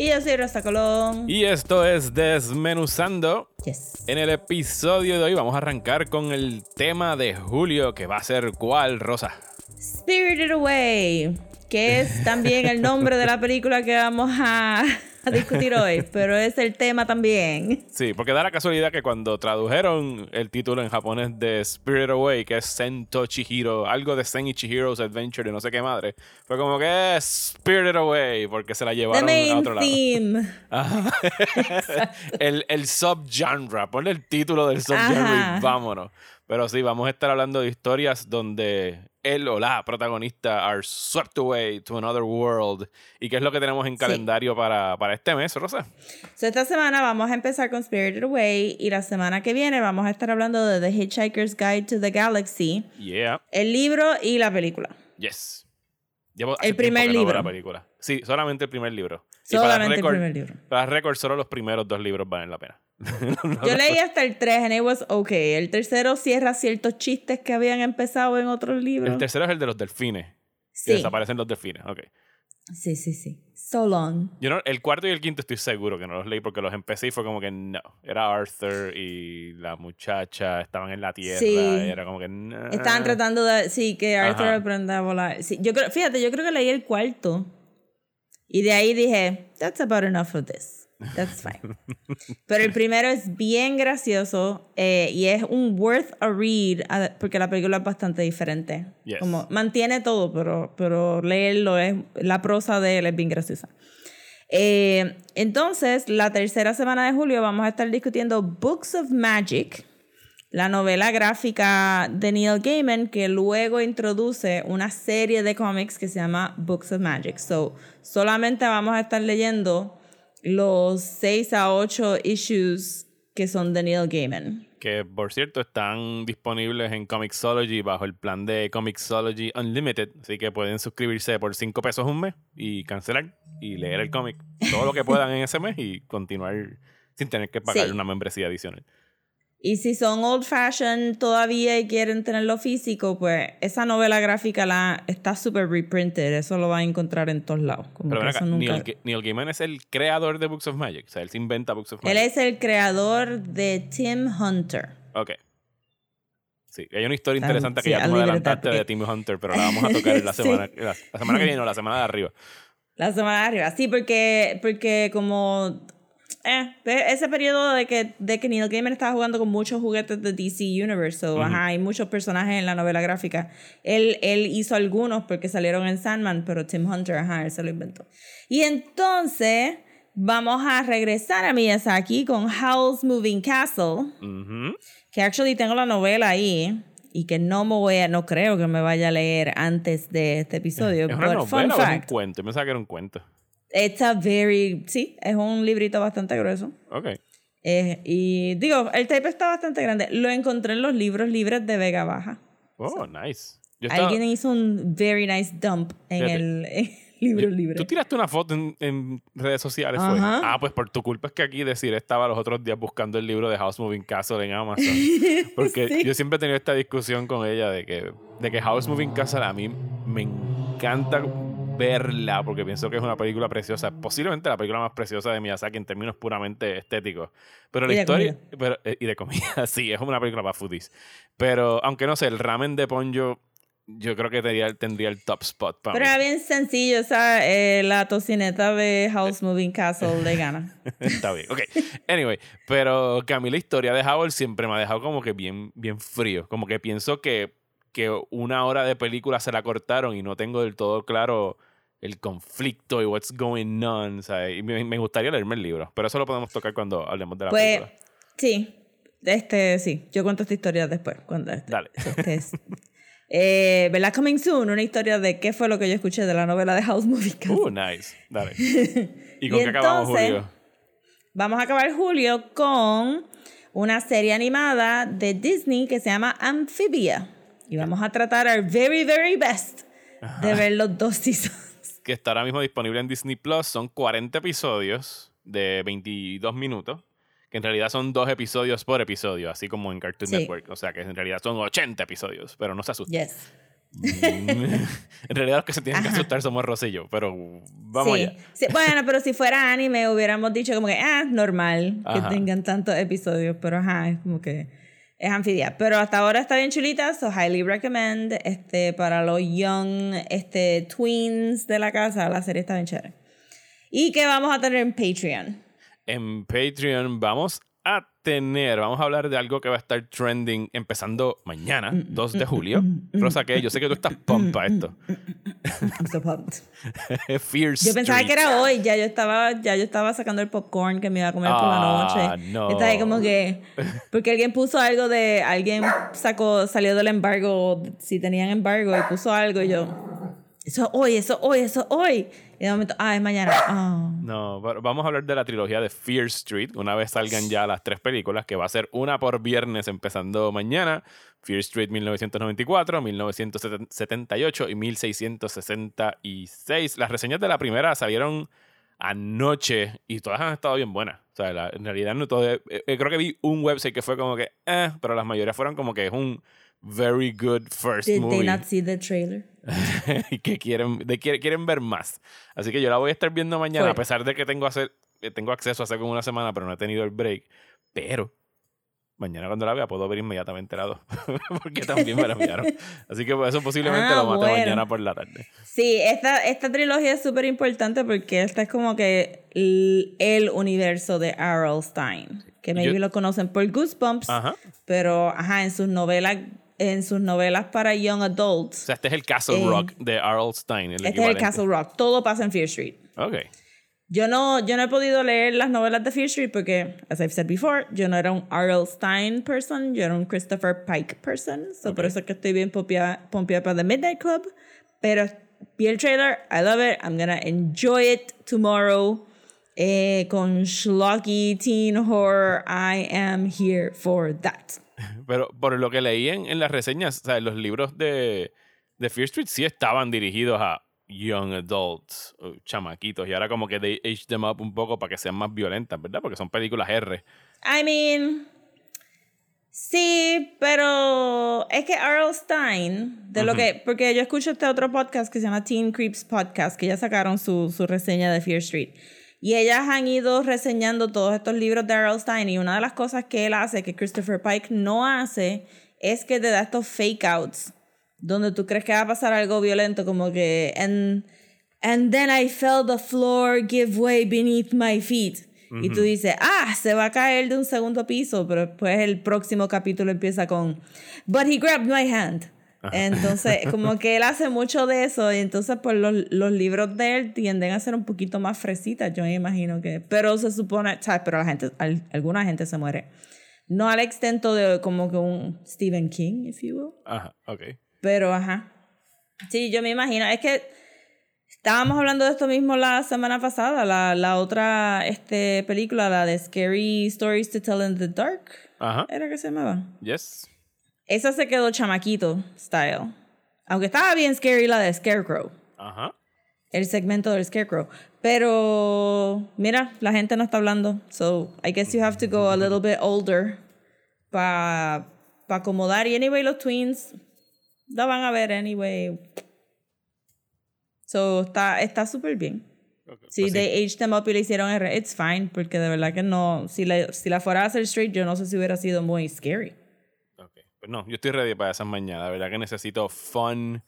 Y yo soy Rosa Colón. y esto es Desmenuzando. Yes. En el episodio de hoy vamos a arrancar con el tema de Julio que va a ser ¿cuál, Rosa? Spirited Away, que es también el nombre de la película que vamos a, a discutir hoy, pero es el tema también. Sí, porque da la casualidad que cuando tradujeron el título en japonés de Spirit Away, que es Sento Chihiro, algo de Sen Chihiro's Adventure y no sé qué madre, fue como que es Spirited Away, porque se la The llevaron a otro lado. theme. Ajá. el, el subgenre, ponle el título del subgenre y vámonos. Pero sí, vamos a estar hablando de historias donde él o la protagonista are swept away to another world. ¿Y qué es lo que tenemos en Sí. calendario para, para este mes, Rosa? So, esta semana vamos a empezar con Spirited Away y la semana que viene vamos a estar hablando de The Hitchhiker's Guide to the Galaxy, Yeah, el libro y la película. yes. Llevo El primer no libro. la película. Sí, solamente el primer libro. Y para Solamente el primer libro. Para récord, solo los primeros dos libros valen la pena. Yo leí hasta el 3 and it was okay. El tercero cierra ciertos chistes que habían empezado en otros libros. El tercero es el de los delfines. Que Sí. desaparecen los delfines. Ok. Sí, sí, sí. So long. Yo no, el cuarto y el quinto estoy seguro que no los leí porque los empecé y fue como que no. Era Arthur y la muchacha estaban en la tierra. Sí. era como que no. Estaban tratando de. Sí, que Arthur Ajá. aprenda a volar. Sí, yo creo, fíjate, yo creo que leí el cuarto. Y de ahí dije, that's about enough of this. That's fine. Pero el primero es bien gracioso eh, y es un worth a read porque la película es bastante diferente. Yes. Como mantiene todo, pero, pero leerlo es. La prosa de él es bien graciosa. Eh, entonces, la tercera semana de julio vamos a estar discutiendo Books of Magic, la novela gráfica de Neil Gaiman que luego introduce una serie de cómics que se llama Books of Magic. So, solamente vamos a estar leyendo los 6 a 8 issues que son de Neil Gaiman. Que por cierto están disponibles en Comixology bajo el plan de Comixology Unlimited. Así que pueden suscribirse por 5 pesos un mes y cancelar y leer el cómic todo lo que puedan en ese mes y continuar sin tener que pagar Sí. una membresía adicional. Y si son old fashioned todavía y quieren tenerlo físico, pues esa novela gráfica la, está súper reprinted. Eso lo van a encontrar en todos lados. Como Pero que acá, eso nunca- Neil, Ga- Neil Gaiman es el creador de Books of Magic. O sea, él se inventa Books of Magic. Él es el creador de Tim Hunter. Ok. Sí, hay una historia interesante sí, que ya tú me adelantaste de Tim Hunter, pero la vamos a tocar la Sí. semana, la, la semana que viene o la semana de arriba. La semana de arriba. Sí, porque, porque como... Eh, ese periodo de que, de que Neil Gaiman estaba jugando con muchos juguetes de DC Universe, so, ajá, hay muchos personajes en la novela gráfica. Él, él hizo algunos porque salieron en Sandman, pero Tim Hunter, ajá, él se lo inventó. Y entonces vamos a regresar a Miyazaki con Howl's Moving Castle, que actually tengo la novela ahí y que no me voy a, no creo que me vaya a leer antes de este episodio. ¿Es una but fun novela o es un fact. cuento? Yo pensaba que era un cuento. A very, sí, es un librito bastante grueso. Ok. Eh, y digo, el tape está bastante grande. Lo encontré en los libros libres de Vega Baja. Oh, nice. Yo estaba- Alguien hizo un very nice dump en Fíjate. el, en libro yo- libre. Tú tiraste una foto en, en redes sociales, fue. Ah, pues por tu culpa es que aquí decir estaba los otros días buscando el libro de House Moving Castle en Amazon. Porque Sí. yo siempre he tenido esta discusión con ella de que, de que House Moving Castle a mí me encanta verla porque pienso que es una película preciosa. Posiblemente la película más preciosa de Miyazaki en términos puramente estéticos. Pero la Y de historia. Pero, eh, y de comida, sí, es una película para foodies. Pero aunque no sé, el ramen de ponyo. Yo creo que tendría, tendría el top spot para Pero mí. era bien sencillo, o sea, eh, la tocineta de House Moving Castle le gana. Está bien, ok. Anyway, pero que a mí la historia de Howard siempre me ha dejado como que bien, bien frío. Como que pienso que, que una hora de película se la cortaron y no tengo del todo claro el conflicto y what's going on. ¿sabes? Y me, me gustaría leerme el libro, pero eso lo podemos tocar cuando hablemos de la Pues, película. sí, este, sí, yo cuento esta historia después. Cuando este, Dale. este es- eh, ¿Verdad? Coming Soon, una historia de qué fue lo que yo escuché de la novela de House Castle. Uh, nice. Dale. ¿Y con Y qué acabamos, entonces- Julio? vamos a acabar julio con una serie animada de Disney que se llama Amphibia. Y vamos a tratar our very, very best de ver los dos seasons. Que está ahora mismo disponible en Disney Plus. Son 40 episodios de 22 minutos. Que en realidad son dos episodios por episodio, así como en Cartoon Sí. Network. O sea que en realidad son 80 episodios, pero no se asusten. Yes. en realidad los que se tienen que Ajá. asustar somos Rosillo, pero vamos Sí. allá. Sí, Bueno, pero si fuera anime hubiéramos dicho como que, ah, normal que Ajá. tengan tantos episodios, pero ajá, es como que es anfibia. Pero hasta ahora está bien chulita, so highly recommend este, para los young este, tweens de la casa, la serie está bien chévere. ¿Y qué vamos a tener en Patreon? En Patreon vamos a tener, vamos a hablar de algo que va a estar trending empezando mañana, 2 de julio. Rosa, que yo sé que tú estás pompa esto. I'm so pumped. Fierce Yo pensaba que era hoy, ya yo estaba, ya yo estaba sacando el popcorn que me iba a comer por la Ah, noche. no. Estaba ahí como que, porque alguien puso algo de, alguien sacó, salió del embargo, si tenían embargo y puso algo y yo, eso es hoy, eso es hoy, eso es hoy. Y de momento, ah, es mañana. Ah. No, pero vamos a hablar de la trilogía de Fear Street. Una vez salgan ya las tres películas, que va a ser una por viernes empezando mañana. Fear Street 1994, 1978 y 1666. Las reseñas de la primera salieron anoche y todas han estado bien buenas. O sea, la- en realidad no todo... eh, eh, creo que vi un website que fue como que... Eh, pero las mayorías fueron como que es un very good first Did movie they not see the trailer? y que quieren, de, quieren, ver más. Así que yo la voy a estar viendo mañana, Fue. a pesar de que tengo, hacer, eh, tengo acceso hace como una semana, pero no he tenido el break. Pero mañana cuando la vea puedo ver inmediatamente la 2, porque también me la enviaron. Así que pues, eso posiblemente Ah, lo mate bueno. mañana por la tarde. Sí, esta, esta trilogía es súper importante porque esta es como que el, el universo de R.L. Stein, que maybe Yo- lo conocen por Goosebumps, Ajá. pero ajá, en sus novelas, en sus novelas para young O adults, sea, este es el Castle Eh, Rock de R.L. Stein. El este es el. Castle Rock, todo pasa en Fear Street. Ok. Yo no, yo no he podido leer las novelas de Fear Street porque, as I've said before, yo no era un R.L. Stein person, yo era un Christopher Pike person. So por eso es que estoy bien pompeada pompeada para The Midnight Club. Pero vi el trailer, I love it, I'm gonna enjoy it tomorrow. Eh, con schlocky teen horror, I am here for that. Pero por lo que leí en, en las reseñas, o sea, los libros de, de Fear Street sí estaban dirigidos a young adults, o chamaquitos, y ahora como que they age them up un poco para que sean más violentas, ¿verdad? Porque son películas R. I mean, sí, pero es que R.L. Stein, de lo que, porque yo escucho este otro podcast que se llama Teen Creeps Podcast, que ya sacaron su, su reseña de Fear Street. Y ellas han ido reseñando todos estos libros de R.L. Stein y una de las cosas que él hace, que Christopher Pike no hace, es que te da estos fake outs, donde tú crees que va a pasar algo violento, como que, and, and then I felt the floor give way beneath my feet. Y tú dices, ah, se va a caer de un segundo piso, pero después el próximo capítulo empieza con, but he grabbed my hand. Entonces, como que él hace mucho de eso, y entonces, pues los, los libros de él tienden a ser un poquito más fresitas, yo me imagino que. Pero se supone, ¿sabes? Pero la gente, al- alguna gente se muere. No al extento de como que un Stephen King, if you will. Ajá, ok. Pero, ajá. Sí, yo me imagino. Es que estábamos hablando de esto mismo la semana pasada. La, la otra este, película, la de Scary Stories to Tell in the Dark. Ajá, ¿Era que se llamaba? yes. Esa se quedó chamaquito style. Aunque estaba bien scary la de Scarecrow. Ajá. El segmento del Scarecrow. Pero, mira, la gente no está hablando. So, I guess you have to go a little bit older para pa acomodar. Y anyway, los twins la van a ver anyway. So, está está súper bien. Ok, Si pues sí. they aged them up y le hicieron R, it's fine. Porque de verdad que no. Si la, si la fuera a hacer straight, yo no sé si hubiera sido muy scary. Pues no, yo estoy ready para esas mañanas. La verdad que necesito fun,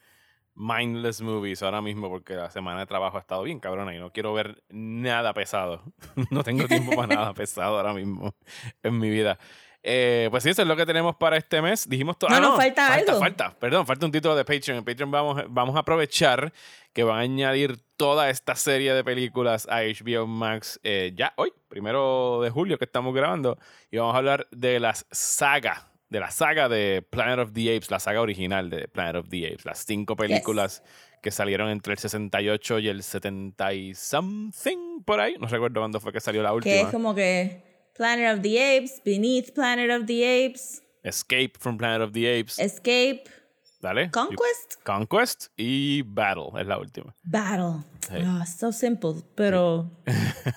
mindless movies ahora mismo porque la semana de trabajo ha estado bien cabrona y no quiero ver nada pesado. no tengo tiempo para nada pesado ahora mismo en mi vida. Eh, pues sí, eso es lo que tenemos para este mes. Dijimos todo. No, ah, nos falta falta, algo. Falta, perdón, falta un título de Patreon. En Patreon vamos, vamos a aprovechar que van a añadir toda esta serie de películas a HBO Max eh, ya hoy, primero de julio que estamos grabando, y vamos a hablar de las sagas de la saga de Planet of the Apes, la saga original de Planet of the Apes, las cinco películas que salieron entre el 68 y el 70 y something por ahí. No recuerdo cuándo fue que salió la última. Que es como que Planet of the Apes, Beneath Planet of the Apes, Escape from Planet of the Apes. Escape, Dale. Conquest, Conquest y Battle es la última. Battle. Sí. Ah, so simple, pero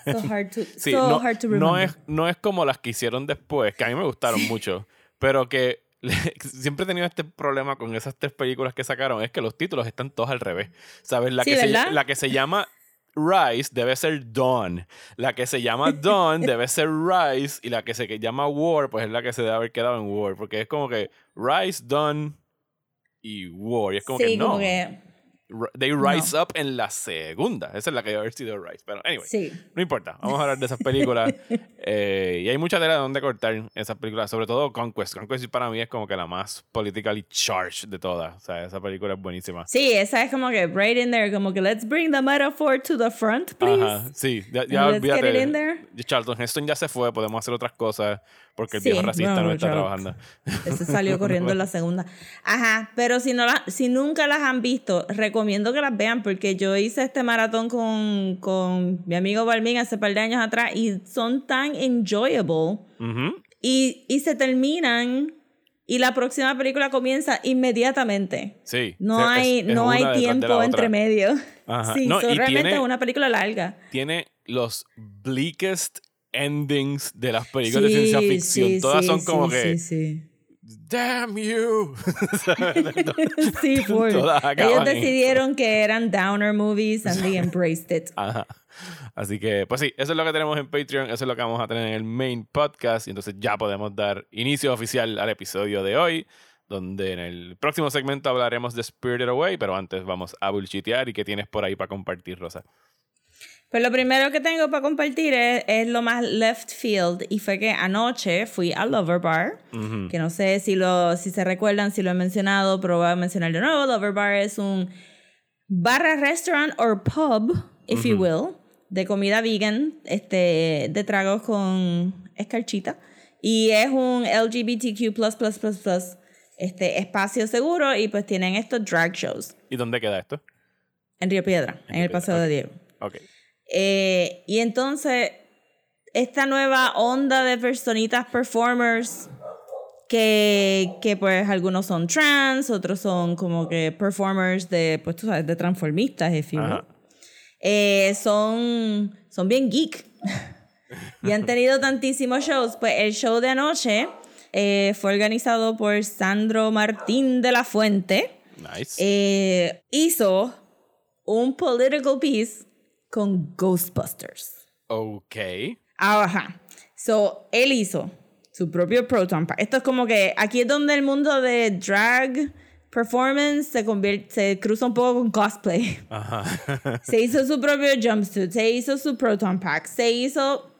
so hard to, Sí, so no, hard to no remember. es, no es como las que hicieron después, que a mí me gustaron mucho, pero que siempre he tenido este problema con esas tres películas que sacaron, es que los títulos están todos al revés. ¿Sabes? La, Sí, que, se, la que se llama Rise debe ser Dawn. La que se llama Dawn debe ser Rise. Y la que se llama War, pues es la que se debe haber quedado en War. Porque es como que Rise, Dawn y War. Y es como sí, que no. como que They rise up en la segunda. Esa es la que debe haber sido Rise. Pero anyway. sí. No importa, vamos a hablar de esas películas. Eh, y hay mucha tela de donde cortar esas películas, sobre todo Conquest. Conquest para mí es como que la más politically charged de todas. O sea, esa película es buenísima. Sí, esa es como que right in there, como que let's bring the metaphor to the front, please. Ajá, sí, ya, ya Let's get it in olvídate. there. Charlton Heston ya se fue, podemos hacer otras cosas porque el Sí, viejo racista bueno, no está trabajando. Ese salió corriendo en la segunda. Ajá, pero si, no la, si nunca las han visto, recomiendo que las vean porque yo hice este maratón con, con mi amigo Balvin hace par de años atrás y son tan enjoyable Ujú. y, y se terminan y la próxima película comienza inmediatamente. Sí. No hay, es- es no hay tiempo entre medio. Ajá. Sí, No, son y realmente tiene- una película larga. Tiene los bleakest endings de las películas de ciencia ficción. sí, Todas sí, son como que. Damn you. Sí, acaban Ellos en- decidieron que eran downer movies and they embraced it. Ajá. Así que, pues sí, eso es lo que tenemos en Patreon, eso es lo que vamos a tener en el main podcast. Y entonces ya podemos dar inicio oficial al episodio de hoy, donde en el próximo segmento hablaremos de Spirited Away, pero antes vamos a bullshitear. ¿Y qué tienes por ahí para compartir, Rosa? Pues lo primero que tengo para compartir es, es lo más left field y fue que anoche fui a Lover Bar, Ujú. que no sé si, lo, si se recuerdan, si lo he mencionado, pero voy a mencionar de nuevo. Lover Bar es un barra restaurant or pub, if you will, de comida vegan, este, de tragos con escarchita. Y es un LGBTQ++++, este, espacio seguro y pues tienen estos drag shows ¿Y dónde queda esto? en Río Piedra, en, Río el Paseo Piedra, de Diego. Ok. Eh, y entonces, esta nueva onda de personitas performers, que, que pues algunos son trans, otros son como que performers de, pues tú sabes, de transformistas, if you will. Eh, son, son bien geek. y han tenido tantísimos shows. Pues el show de anoche eh, fue organizado por Sandro Martín de la Fuente. Nice. Eh, hizo un political piece con Ghostbusters. ok. Ajá. So, él hizo su propio Proton Pack. Esto es como que aquí es donde el mundo de drag performance se convierte, se cruza un poco con cosplay. Ajá. Se hizo su propio jumpsuit, se hizo su Proton Pack, se hizo,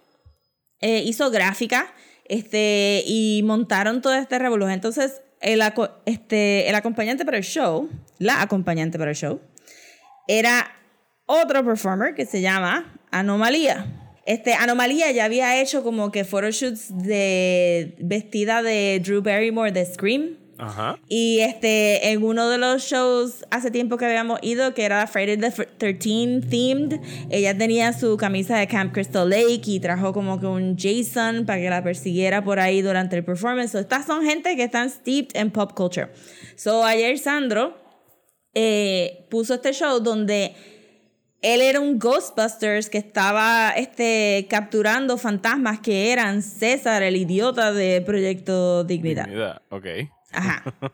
eh, hizo gráfica, este, y montaron todo este revolú. Entonces, el, este, el acompañante para el show, la acompañante para el show, era otro performer que se llama Anomalía. Este, Anomalía ya había hecho como que photoshoots de vestida de Drew Barrymore de Scream. Ajá. Y este, en uno de los shows hace tiempo que habíamos ido, que era Friday the 13 themed, ella tenía su camisa de Camp Crystal Lake y trajo como que un Jason para que la persiguiera por ahí durante el performance. So, estas son gente que están steeped en pop culture. So, ayer Sandro eh, puso este show donde él era un Ghostbusters que estaba este, capturando fantasmas que eran César, el idiota de Proyecto Dignidad. Dignidad. Ok. Ajá.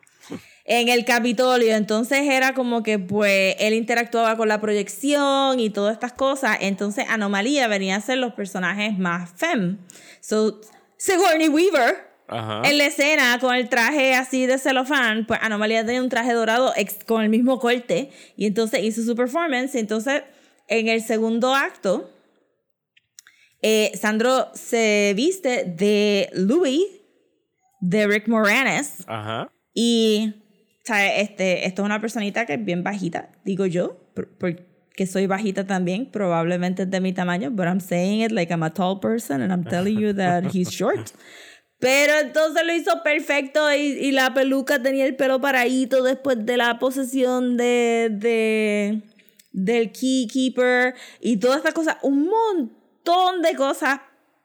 En el Capitolio, entonces era como que pues él interactuaba con la proyección y todas estas cosas, entonces Anomalía venía a ser los personajes más fem. So, Sigourney Weaver Ajá. en la escena con el traje así de celofán, pues Anomalía tenía un traje dorado ex- con el mismo corte y entonces hizo su performance. Entonces, en el segundo acto, eh, Sandro se viste de Louis, de Rick Moranis, Ajá. y ¿sabe? Este, esto es una personita que es bien bajita, digo yo, por- porque soy bajita también, probablemente es de mi tamaño, but I'm saying it like I'm a tall person and I'm telling you that he's short. Pero entonces lo hizo perfecto y, y la peluca tenía el pelo paradito después de la posesión de, de del Keykeeper y todas estas cosas. Un montón de cosas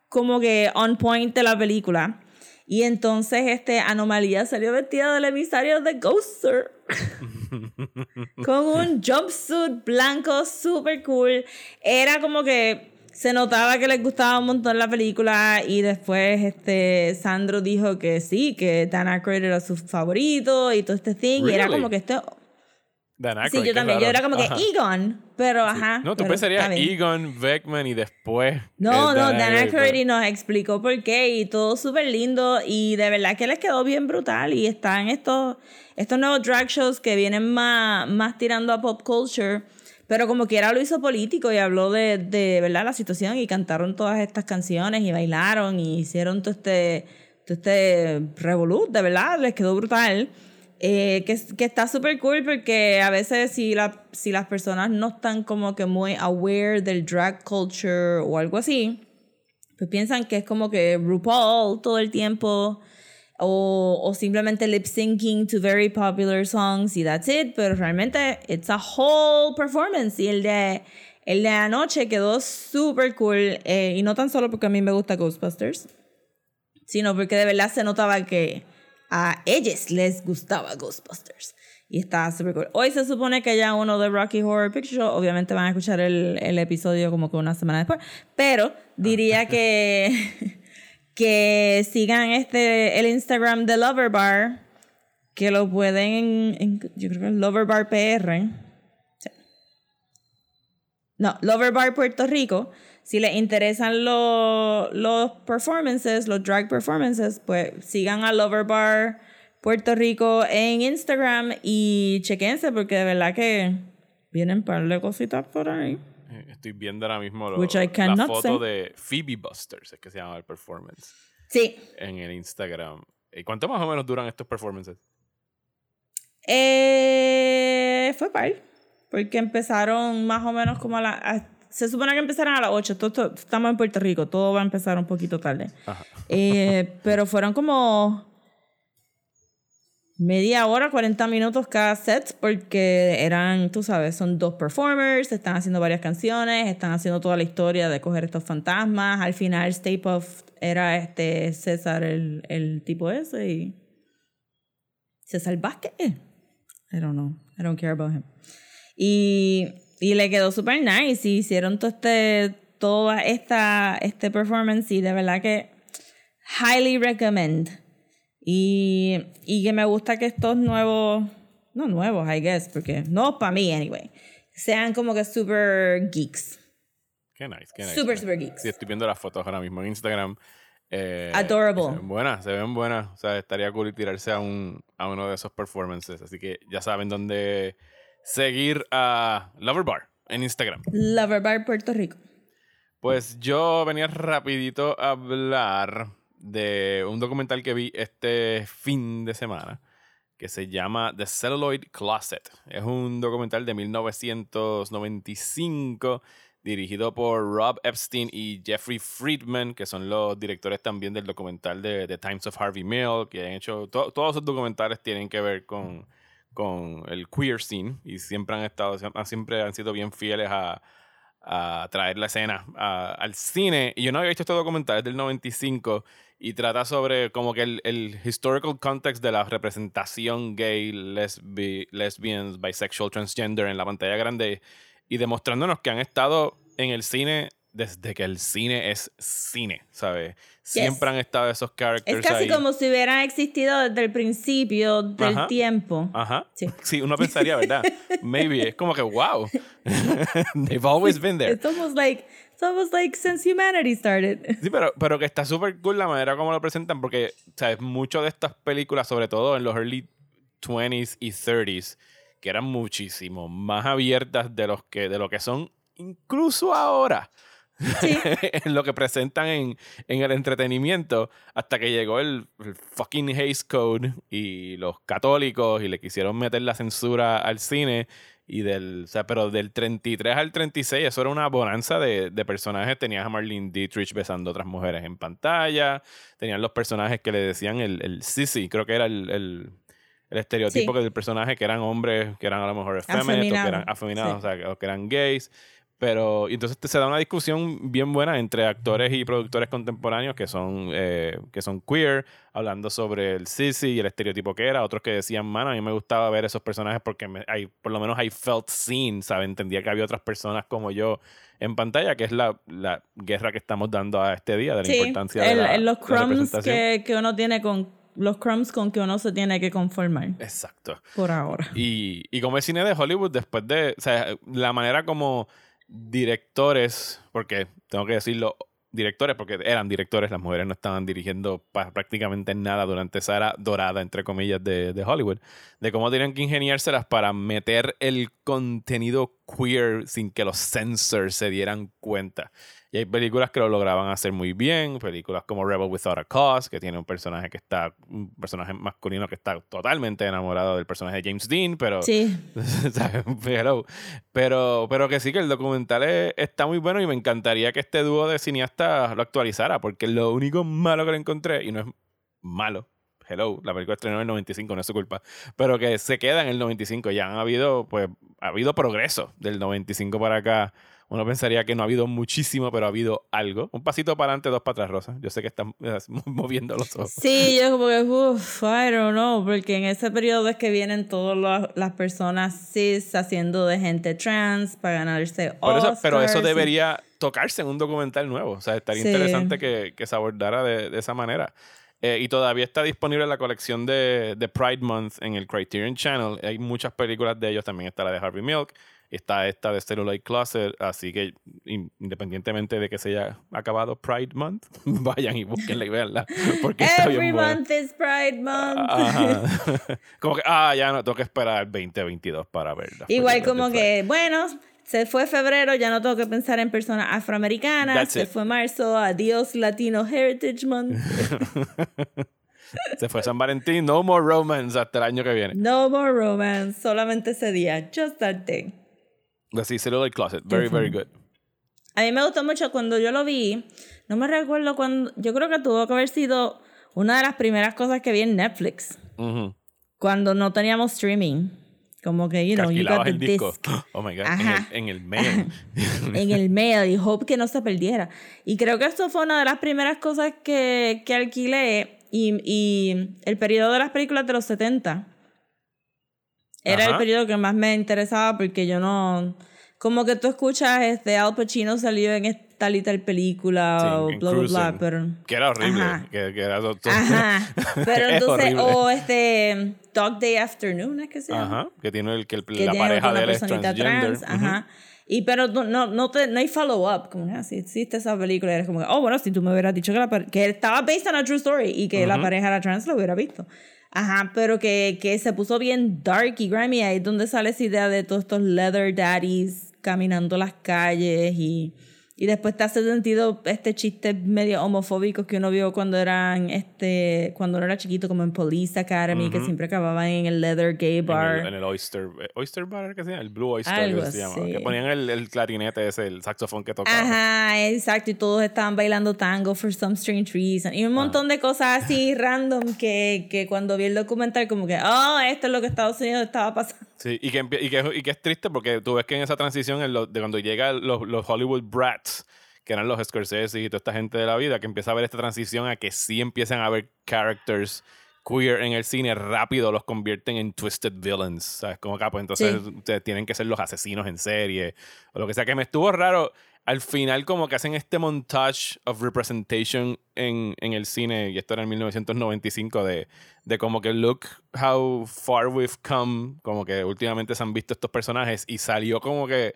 como que on point de la película. Y entonces este Anomalía salió vestida del emisario de Ghoster. con un jumpsuit blanco super cool. Era como que se notaba que les gustaba un montón la película y después este Sandro dijo que sí, que Dan Aykroyd era su favorito y todo este thing. Y era como que esto... Dan Sí, Aykroyd, yo qué también. Yo era como que Ajá. Egon, pero ajá. No, tú pensarías. Egon, Beckman y después. No, no, Dan Aykroyd, Aykroyd pero- y nos explicó por qué y todo súper lindo y de verdad que les quedó bien brutal y están estos, estos nuevos drag shows que vienen más, más tirando a pop culture, pero como quiera lo hizo político y habló de, de verdad la situación y cantaron todas estas canciones y bailaron y hicieron todo este, todo este revolut, de verdad, les quedó brutal. Eh, que, que está súper cool porque a veces si, la, si las personas no están como que muy aware del drag culture o algo así, pues piensan que es como que RuPaul todo el tiempo o, o simplemente lip syncing to very popular songs y that's it, pero realmente it's a whole performance. Y el de, el de anoche quedó súper cool eh, y no tan solo porque a mí me gusta Ghostbusters, sino porque de verdad se notaba que a ellos les gustaba Ghostbusters. Y está súper cool. Hoy se supone que ya uno de Rocky Horror Picture Show, obviamente van a escuchar el, el episodio como que una semana después, pero diría que, que sigan este, el Instagram de Lover Bar, que lo pueden, en- yo creo que es Lover Bar PR. Sí. No, Lover Bar Puerto Rico. Si les interesan lo- los performances, los drag performances, pues sigan a Lover Bar Puerto Rico en Instagram y chequense porque de verdad que vienen par de cositas por ahí. Eh, Estoy viendo ahora mismo lo- la foto say. de Phoebe Busters, es que se llama el performance, Sí. en el Instagram. ¿Y cuánto más o menos duran estos performances? Eh, fue par. Porque empezaron más o menos como a la. a- se supone que empezaron a las 8. Todo- todo- estamos en Puerto Rico. Todo va a empezar un poquito tarde. Eh, pero fueron como. Media hora, 40 minutos cada set, porque eran, tú sabes, son dos performers, están haciendo varias canciones, están haciendo toda la historia de coger estos fantasmas. Al final, Stay Puft era este César, el, el tipo ese, y. César Vázquez. I don't know. I don't care about him. Y, y le quedó super nice. Y hicieron todo este, toda esta este performance. Y de verdad que highly recommend. Y, y que me gusta que estos nuevos, no nuevos, I guess, porque no para mí, anyway, sean como que super geeks. Qué nice, qué nice. Super, super geeks. Sí, estoy viendo las fotos ahora mismo en Instagram. Eh, Adorable. Se ven buenas, se ven buenas. O sea, estaría cool tirarse a, un, a uno de esos performances. Así que ya saben dónde seguir a Lover Bar en Instagram. Lover Bar Puerto Rico. Pues yo venía rapidito a hablar de un documental que vi este fin de semana que se llama The Celluloid Closet. Es un documental de 1995 dirigido por Rob Epstein y Jeffrey Friedman, que son los directores también del documental de The Times of Harvey Milk, que han hecho, to- todos esos documentales tienen que ver con, con el queer scene y siempre han estado, siempre han sido bien fieles a, a traer la escena a- al cine. Y yo no había visto este documental, es del 95 y trata sobre como que el, el historical context de la representación gay, lesbi, lesbians, bisexual, transgender en la pantalla grande y demostrándonos que han estado en el cine desde que el cine es cine, ¿sabes? Siempre han estado esos characters Es casi ahí. como si hubieran existido desde el principio del Ajá. tiempo. Ajá. Sí. Sí. uno pensaría, ¿verdad? Maybe. Es como que, wow. They've always been there. It's almost like, it's almost like since humanity started. Sí, pero, pero que está súper cool la manera como lo presentan, porque, ¿sabes? Muchas de estas películas, sobre todo en los early 20s y 30s, que eran muchísimo más abiertas de, los que, de lo que son incluso ahora. Sí. en lo que presentan en, en el entretenimiento hasta que llegó el, el fucking Hays Code y los católicos y le quisieron meter la censura al cine y del, o sea, pero del 33 al 36 eso era una bonanza de, de personajes. Tenías a Marlene Dietrich besando a otras mujeres en pantalla, tenían los personajes que le decían el, el sissy, creo que era el, el, el estereotipo Sí. que del personaje que eran hombres que eran a lo mejor o que eran afeminados, sí. o sea, que eran gays. Pero y entonces se da una discusión bien buena entre actores y productores contemporáneos que son, eh, que son queer, hablando sobre el sissy y el estereotipo que era. Otros que decían, mano, a mí me gustaba ver esos personajes porque me, hay, por lo menos I felt seen, ¿sabes? Entendía que había otras personas como yo en pantalla, que es la, la guerra que estamos dando a este día, de la Sí, importancia de el- la, los de la crumbs representación. que, que uno tiene con los crumbs con que uno se tiene que conformar Exacto. por ahora. Y, y como el cine de Hollywood, después de. O sea, la manera como directores, porque tengo que decirlo, directores, porque eran directores, las mujeres no estaban dirigiendo prácticamente nada durante esa era dorada, entre comillas, de, de Hollywood, de cómo tenían que ingeniárselas para meter el contenido queer sin que los censors se dieran cuenta. Y hay películas que lo lograban hacer muy bien, películas como Rebel Without a Cause, que tiene un personaje que está, un personaje masculino que está totalmente enamorado del personaje de James Dean, pero Sí, pero, pero, pero que sí, que el documental es- está muy bueno y me encantaría que este dúo de cineastas lo actualizara, porque lo único malo que le encontré, y no es malo, hello, la película estrenó en el 95, no es su culpa, pero que se queda en el 95, ya han habido, pues, ha habido progreso del 95 para acá. Uno pensaría que no ha habido muchísimo, pero ha habido algo. Un pasito para adelante, dos para atrás, Rosa. Yo sé que estás eh, moviendo los ojos. sí, yo como que, uff, I don't know, porque en ese periodo es que vienen todas las personas cis haciendo de gente trans para ganarse Por eso, pero eso debería tocarse en un documental nuevo. O sea, estaría Sí. interesante que, que se abordara de, de esa manera. Eh, y todavía está disponible la colección de, de Pride Month en el Criterion Channel. Hay muchas películas de ellos. También está la de Harvey Milk. Está esta de Celluloid Closet. Así que in- independientemente de que se haya acabado Pride Month, vayan y búsquenla y veanla. Porque está Every bien buena. month is Pride Month. Ajá. Como que, ah, ya no tengo que esperar el 2022 para verla. Igual como que, bueno, se fue febrero, ya no tengo que pensar en personas afroamericanas. That's Se it. fue marzo, adiós Latino Heritage Month. Se fue San Valentín, no more romance hasta el año que viene. No more romance, solamente ese día, just that day. Así, Celluloid Closet, very, very good. A mí me gustó mucho cuando yo lo vi. No me recuerdo cuando. Yo creo que tuvo que haber sido una de las primeras cosas que vi en Netflix. Ujú. Cuando no teníamos streaming. Como que, you know, you got the el disco. disc Oh my God, Ajá. en el, en el mail. en el mail y hope que no se perdiera. Y creo que esto fue una de las primeras cosas que, que alquilé. Y, y el periodo de las películas de los 70 era Ajá. el periodo que más me interesaba porque yo no. Como que tú escuchas, este Al Pacino salió en esta tal película Sí, o bla, bla, bla, pero. que era horrible. Ajá. Que, que era todo- Ajá. Pero Es entonces, o este Dog Day Afternoon, ¿es que se llama? Ajá, que tiene el que el- que la pareja de él es transgender. trans, ajá. Y pero no, no, no, te, no hay follow-up, como que así existe esa película, eres como oh, bueno, si tú me hubieras dicho que, la, que estaba based on a true story y que la pareja era trans, lo hubiera visto. Ajá, pero que, que se puso bien dark y grimy, ahí es donde sale esa idea de todos estos leather daddies caminando las calles y, y después te hace sentido este chiste medio homofóbico que uno vio cuando eran este cuando uno era chiquito como en Police Academy que siempre acababan en el leather gay En bar el, en el Oyster, eh, Oyster Bar, ¿qué se llama? El Blue Oyster, Algo que se llama. Que ponían el, el clarinete ese, el saxofón que tocaba. Ajá, exacto. Y todos estaban bailando tango for some strange reason. Y un montón de cosas así random que, que cuando vi el documental, como que, oh, esto es lo que Estados Unidos estaba pasando. Sí, y que, y, que, y que es triste porque tú ves que en esa transición, en lo- de cuando llegan los, los Hollywood Brats, que eran los Scorsese y toda esta gente de la vida, que empieza a ver esta transición a que sí empiezan a ver characters queer en el cine, rápido los convierten en twisted villains, ¿sabes? Como acá, pues entonces ustedes tienen que ser los asesinos en serie, o lo que sea, que me estuvo raro. Al final como que hacen este montage of representation en, en el cine, y esto era en 1995, de, de como que look how far we've come, como que últimamente se han visto estos personajes, y salió como que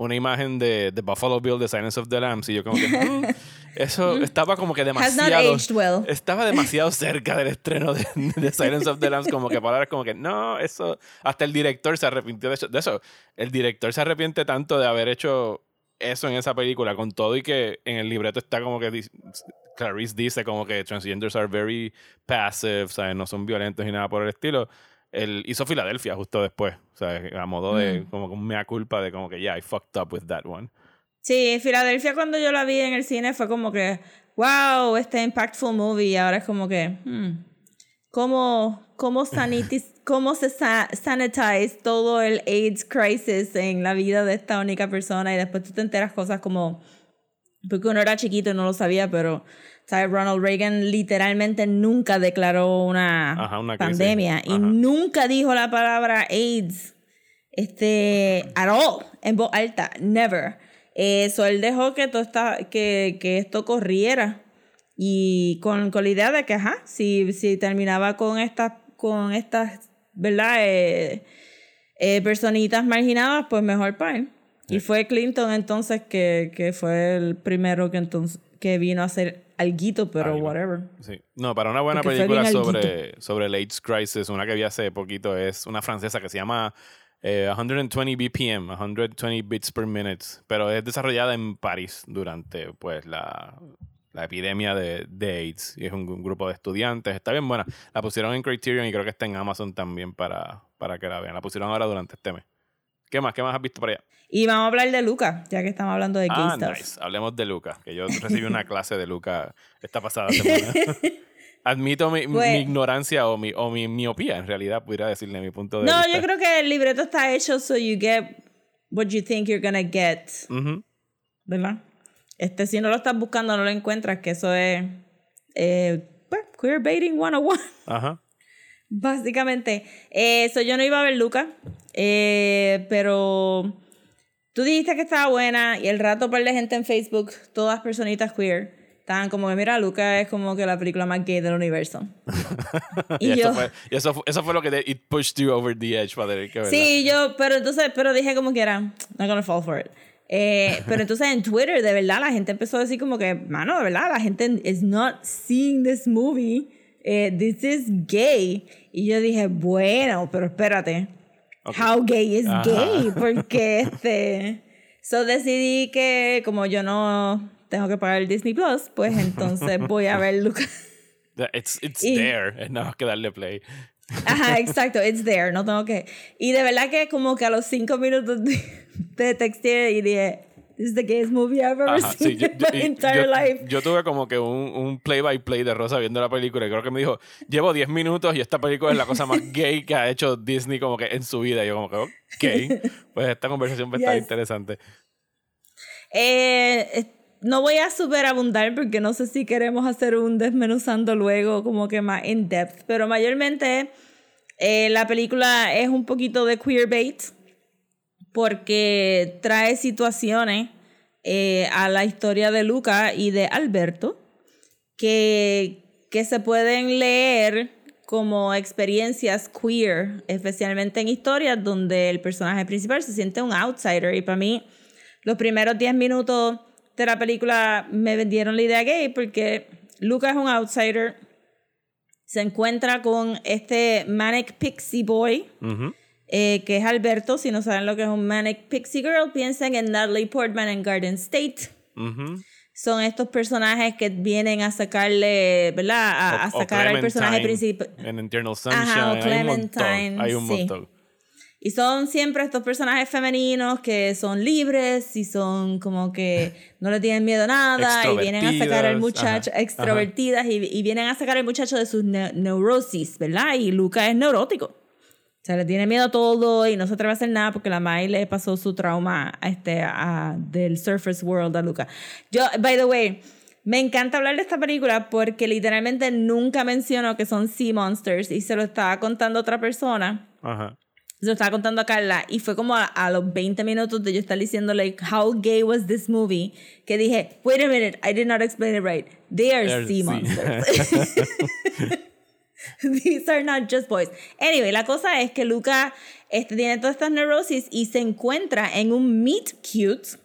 una imagen de, de Buffalo Bill, de Silence of the Lambs, y yo como que, "Mm, eso estaba como que Has not demasiado... aged well. Estaba demasiado cerca del estreno de, de Silence of the Lambs, como que palabras como que no, eso. Hasta el director se arrepintió de eso. De eso. El director se arrepiente tanto de haber hecho eso en esa película, con todo y que en el libreto está como que Clarice dice como que transgenders are very passive, ¿sabes? No son violentos ni nada por el estilo. Él hizo Filadelfia justo después, ¿sabes? A modo de como que un mea culpa de como que, yeah, I fucked up with that one. Sí, Filadelfia cuando yo la vi en el cine fue como que, wow, este impactful movie. Y ahora es como que, hmm, ¿cómo, cómo, sanitis- cómo se sa- sanitize todo el AIDS crisis en la vida de esta única persona? Y después tú te enteras cosas como, porque uno era chiquito y no lo sabía, pero ¿sabes? Ronald Reagan literalmente nunca declaró una, Ajá, una pandemia y nunca dijo la palabra AIDS este, at all, en voz alta, never. Eso, él dejó que, todo esta, que, que esto corriera y con, con la idea de que, ajá, si, si terminaba con estas, con estas, ¿verdad? Eh, eh, personitas marginadas, pues mejor para él. Y fue Clinton entonces que, que fue el primero que entonces que vino a hacer alguito, pero whatever. Sí. No, para una buena Porque película sobre, sobre el AIDS crisis, una que vi hace poquito es una francesa que se llama eh, 120 BPM, 120 bits per minute, pero es desarrollada en París durante pues la, la epidemia de, de AIDS. Y es un, un grupo de estudiantes. Está bien buena. La pusieron en Criterion y creo que está en Amazon también para, para que la vean. La pusieron ahora durante este mes. ¿Qué más? ¿Qué más has visto por allá? Y vamos a hablar de Luca, ya que estamos hablando de Ah, nice. Hablemos de Luca, que yo recibí una clase de Luca esta pasada semana. Admito mi, mi Pues- ignorancia o mi, o mi miopía, en realidad, pudiera decirle mi punto de No, vista. yo creo que el libreto está hecho so you get what you think you're gonna get, Ujú. ¿verdad? Este, si no lo estás buscando, no lo encuentras, que eso es eh, pues, queerbaiting 101. Ajá. Básicamente, eh, so yo no iba a ver Luca, eh, pero tú dijiste que estaba buena y el rato par de gente en Facebook, todas personitas queer, estaban como que mira, Luca es como que la película más gay del universo. Y, y eso, yo, fue, y eso, fue, eso fue lo que te, it pushed you over the edge que verla. sí, yo, pero entonces, pero dije como que era, not gonna fall for it. Eh, pero entonces en Twitter, de verdad, la gente empezó a decir como que, mano, de verdad, la gente is not seeing this movie. Eh, this is gay. Y yo dije, bueno, pero espérate. Ok. How gay is Ajá. gay? Porque este. So decidí que, como yo no tengo que pagar el Disney Plus, pues entonces voy a ver Lucas. It's, it's Y- there, nada más que darle play. Ajá, exacto, it's there, no tengo que. Y de verdad que como que a los cinco minutos de, de texteé y dije, this is the gayest movie I've ever Ajá, seen sí, yo, in yo- my y- entire yo- life. yo tuve como que un, un play by play de Rosa viendo la película y creo que me dijo, llevo 10 minutos y esta película es la cosa más gay que ha hecho Disney como que en su vida. Y yo como que, ok, pues esta conversación va a estar Yes. interesante. Eh, eh, no voy a super abundar porque no sé si queremos hacer un desmenuzando luego como que más in depth, pero mayormente eh, la película es un poquito de queerbait porque trae situaciones eh, a la historia de Luca y de Alberto que, que se pueden leer como experiencias queer, especialmente en historias donde el personaje principal se siente un outsider. Y para mí, los primeros 10 minutos de la película me vendieron la idea gay porque Luca es un outsider, se encuentra con este Manic Pixie Boy, Ujú. Eh, que es Alberto. Si no saben lo que es un Manic Pixie Girl, piensen en Natalie Portman en Garden State. Ujú. Son estos personajes que vienen a sacarle, ¿verdad? A, a sacar al personaje Clementine principal. En Eternal Sunshine. Ajá, o hay un montón. Clementine, Hay un sí. montón. Y son siempre estos personajes femeninos que son libres y son como que no le tienen miedo a nada y vienen a sacar al muchacho, ajá, extrovertidas y, y vienen a sacar al muchacho de sus ne- neurosis, ¿verdad? Y Luca es neurótico. O sea, le tiene miedo a todo y no se atreve a hacer nada porque la Mai le pasó su trauma a este, a- del Surface World a Luca. Yo, by the way, me encanta hablar de esta película porque literalmente nunca menciono que son Sea Monsters y se lo estaba contando a otra persona. Ajá. Se lo estaba contando a Carla y fue como a, a los 20 minutos de yo estar diciendo, like, how gay was this movie? Que dije, wait a minute, I did not explain it right. They are They're sea. monsters. These are not just boys. Anyway, la cosa es que Luca este, tiene todas estas neurosis y se encuentra en un meet cute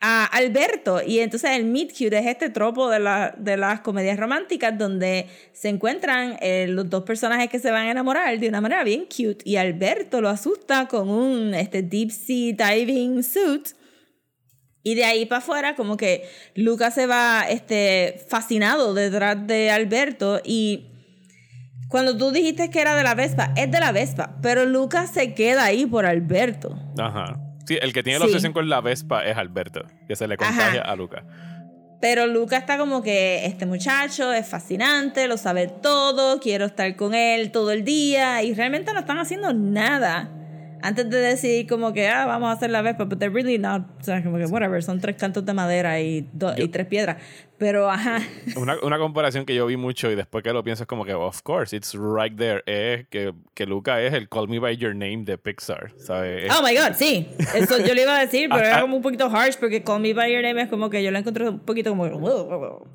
a Alberto. Y entonces el meet cute es este tropo de, la, de las comedias románticas donde se encuentran eh, los dos personajes que se van a enamorar de una manera bien cute. Y Alberto lo asusta con un este, deep sea diving suit. Y de ahí para afuera, como que Luca se va este, fascinado detrás de Alberto y cuando tú dijiste que era de la Vespa, es de la Vespa, pero Luca se queda ahí por Alberto. Ajá. Sí, el que tiene la Sí. obsesión con la Vespa es Alberto, que se le contagia Ajá. a Luca. Pero Luca está como que este muchacho es fascinante, lo sabe todo, quiero estar con él todo el día y realmente no están haciendo nada antes de decidir como que, ah, vamos a hacer la Vespa, but they're really not, o sea, como que whatever, son tres cantos de madera y, do- y tres piedras. Pero, ajá, Una, una comparación que yo vi mucho y después que lo pienso es como que, of course, it's right there. Es que, que Luca es el Call Me By Your Name de Pixar, ¿sabes? Es- oh my god, sí, eso yo le iba a decir, pero Ajá. era como un poquito harsh porque Call Me By Your Name es como que yo lo encontré un poquito como...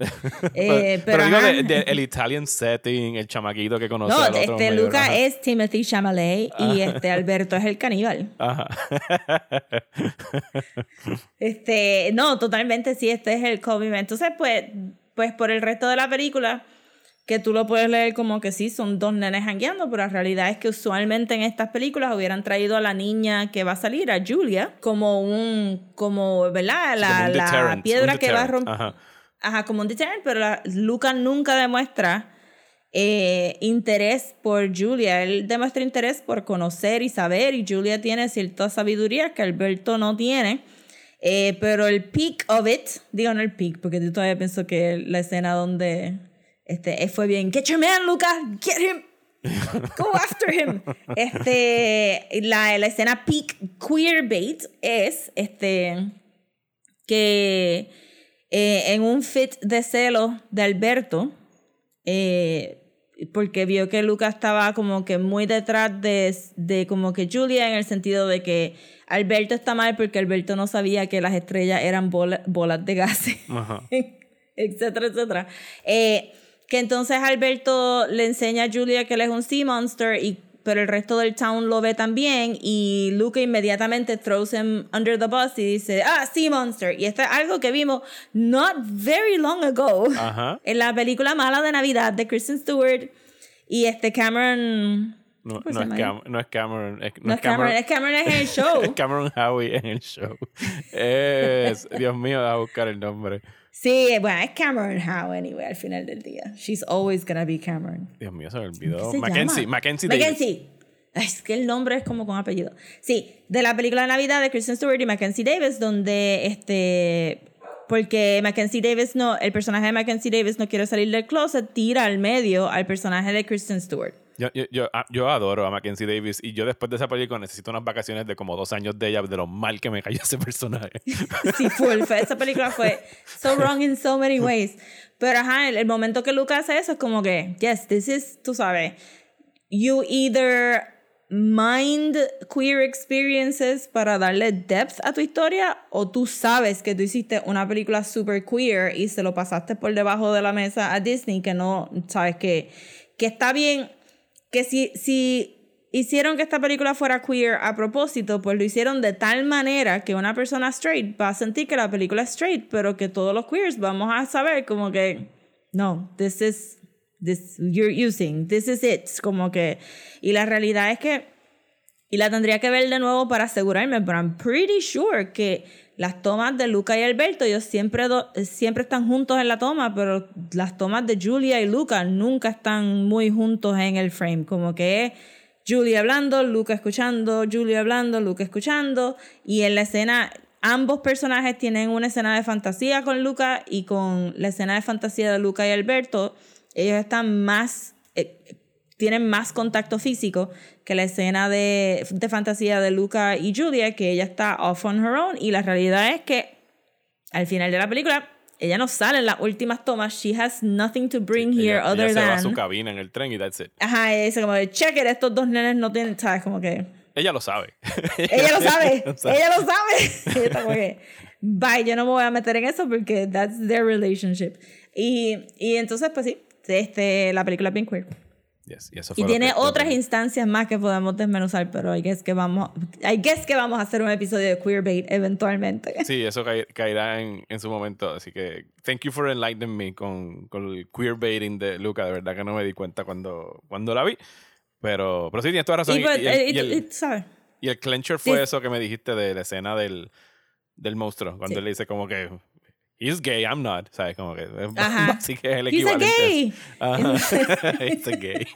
Eh, pero pero digo, ajá. de- de- el Italian setting, el chamaquito que conoce No, al otro este medio, Luca ajá. es Timothy Chalamet y este Alberto es el caníbal. Ajá. Este, no, totalmente sí, este es el Kobe. Entonces, pues, pues por el resto de la película, que tú lo puedes leer como que sí, son dos nenes jangueando, pero la realidad es que usualmente en estas películas hubieran traído a la niña que va a salir, a Julia, como un, como, ¿verdad? La, la piedra que va a romper. Ajá. Ajá, como un deterrent, pero la- Luca nunca demuestra eh, interés por Julia. Él demuestra interés por conocer y saber, y Julia tiene cierta sabiduría que Alberto no tiene. Eh, pero el peak of it, digo no el peak, porque yo todavía pienso que la escena donde este, fue bien, get your man, Luca, get him, go after him. Este, la, la escena peak queer bait es este, que eh, en un fit de celos de Alberto, eh, porque vio que Luca estaba como que muy detrás de, de como que Julia en el sentido de que Alberto está mal porque Alberto no sabía que las estrellas eran bola- bolas de gases, etcétera, etcétera. Eh, que entonces Alberto le enseña a Julia que él es un Sea Monster y pero el resto del town lo ve también y Luca inmediatamente throws him under the bus y dice, ah, Sea Monster. Y esto es algo que vimos not very long ago Ajá. en la película mala de Navidad de Kristen Stewart y este Cameron... No, ¿cómo se no es Cam- no es Cameron. Es, No es Cameron, es Cameron en el show. es Cameron Howie en el show. Es, Dios mío, voy a buscar el nombre. Sí, bueno, es Cameron Howe, anyway, al final del día. She's always gonna be Cameron. Dios mío, se me ¿Qué olvidó. se Mackenzie, llama? Mackenzie Davis. Mackenzie. Es que el nombre es como con apellido. Sí, de la película de Navidad de Kristen Stewart y Mackenzie Davis, donde este. Porque Mackenzie Davis no. El personaje de Mackenzie Davis no quiere salir del closet, tira al medio al personaje de Kristen Stewart. Yo, yo, yo, ah, yo adoro a Mackenzie Davis y yo después de esa película necesito unas vacaciones de como dos años de ella, de lo mal que me cayó ese personaje. Sí, full. Fue- Esa película fue so wrong in so many ways. Pero ajá, el, el momento que Luca hace eso es como que, yes, this is, tú sabes, you either mind queer experiences para darle depth a tu historia o tú sabes que tú hiciste una película super queer y se lo pasaste por debajo de la mesa a Disney que no, sabes que, que está bien que si, si hicieron que esta película fuera queer a propósito, pues lo hicieron de tal manera que una persona straight va a sentir que la película es straight, pero que todos los queers vamos a saber como que, no, this is, this you're using, this is it, como que, y la realidad es que, y la tendría que ver de nuevo para asegurarme, pero I'm pretty sure que las tomas de Luca y Alberto, ellos siempre, siempre están juntos en la toma, pero las tomas de Julia y Luca nunca están muy juntos en el frame. Como que es Julia hablando, Luca escuchando, Julia hablando, Luca escuchando. Y en la escena, ambos personajes tienen una escena de fantasía con Luca y con la escena de fantasía de Luca y Alberto, ellos están más... eh, tienen más contacto físico que la escena de, de fantasía de Luca y Julia, que ella está off on her own. Y la realidad es que al final de la película, ella no sale en las últimas tomas. She has nothing to bring here ella, other ella se va a than. su cabina en el tren y that's it. Ajá, es como de check it, estos dos nenes no tienen, ¿sabes? Como que. Ella lo sabe. Ella lo sabe, ella lo sabe. Ella está como que, bye, yo no me voy a meter en eso porque that's their relationship. Y, y entonces, pues sí, este, la película es bien queer. Yes, y eso Y fue lo tiene que- otras instancias más que podemos desmenuzar, pero I guess que vamos, I guess que vamos a hacer un episodio de Queerbait eventualmente. Sí, eso cae- caerá en, en su momento. Así que, thank you for enlightening me con, con el queerbaiting de Luca. De verdad que no me di cuenta cuando, cuando la vi. Pero, pero sí, tienes toda razón. Y, Y, pues, y el, eh, y y- el- y- y el clencher fue Sí. eso que me dijiste de la escena del, del monstruo. Cuando Sí. él le dice como que, he's gay, I'm not. ¿Sabes? Como que es Ajá. básicamente es el He's a equivalente. gay. He's a gay.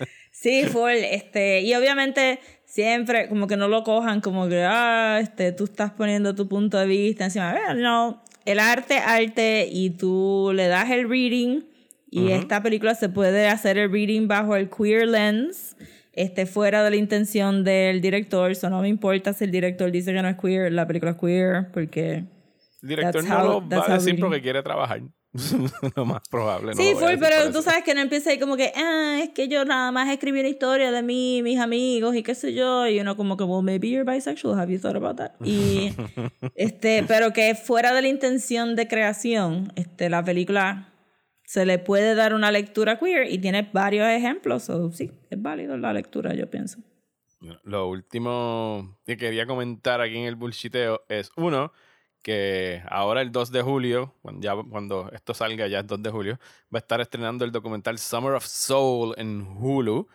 Sí, full, este, y obviamente siempre como que no lo cojan como que, ah, este, tú estás poniendo tu punto de vista encima. Eh, No, el arte, arte, y tú le das el reading, y esta película se puede hacer el reading bajo el queer lens, este, fuera de la intención del director, eso no me importa si el director dice que no es queer, la película es queer, porque... El director That's no how- lo va a decir porque quiere trabajar. lo más probable. no Sí, full, por pero tú sabes que no empieza ahí como que, ah, es que yo nada más escribí una historia de mí, mis amigos y qué sé yo, y uno como que, well, maybe you're bisexual, have you thought about that? Y, este, pero que fuera de la intención de creación, este, la película se le puede dar una lectura queer y tiene varios ejemplos, so sí, es válido la lectura, yo pienso. Lo último que quería comentar aquí en el bullshiteo es uno, que ahora el 2 de julio, cuando, ya, cuando esto salga ya el 2 de julio, va a estar estrenando el documental Summer of Soul en Hulu,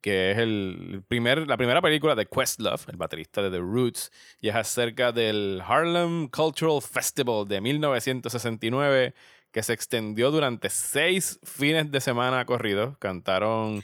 que es el primer, la primera película de Questlove, el baterista de The Roots, y es acerca del Harlem Cultural Festival de 1969, que se extendió durante seis fines de semana corridos. Cantaron...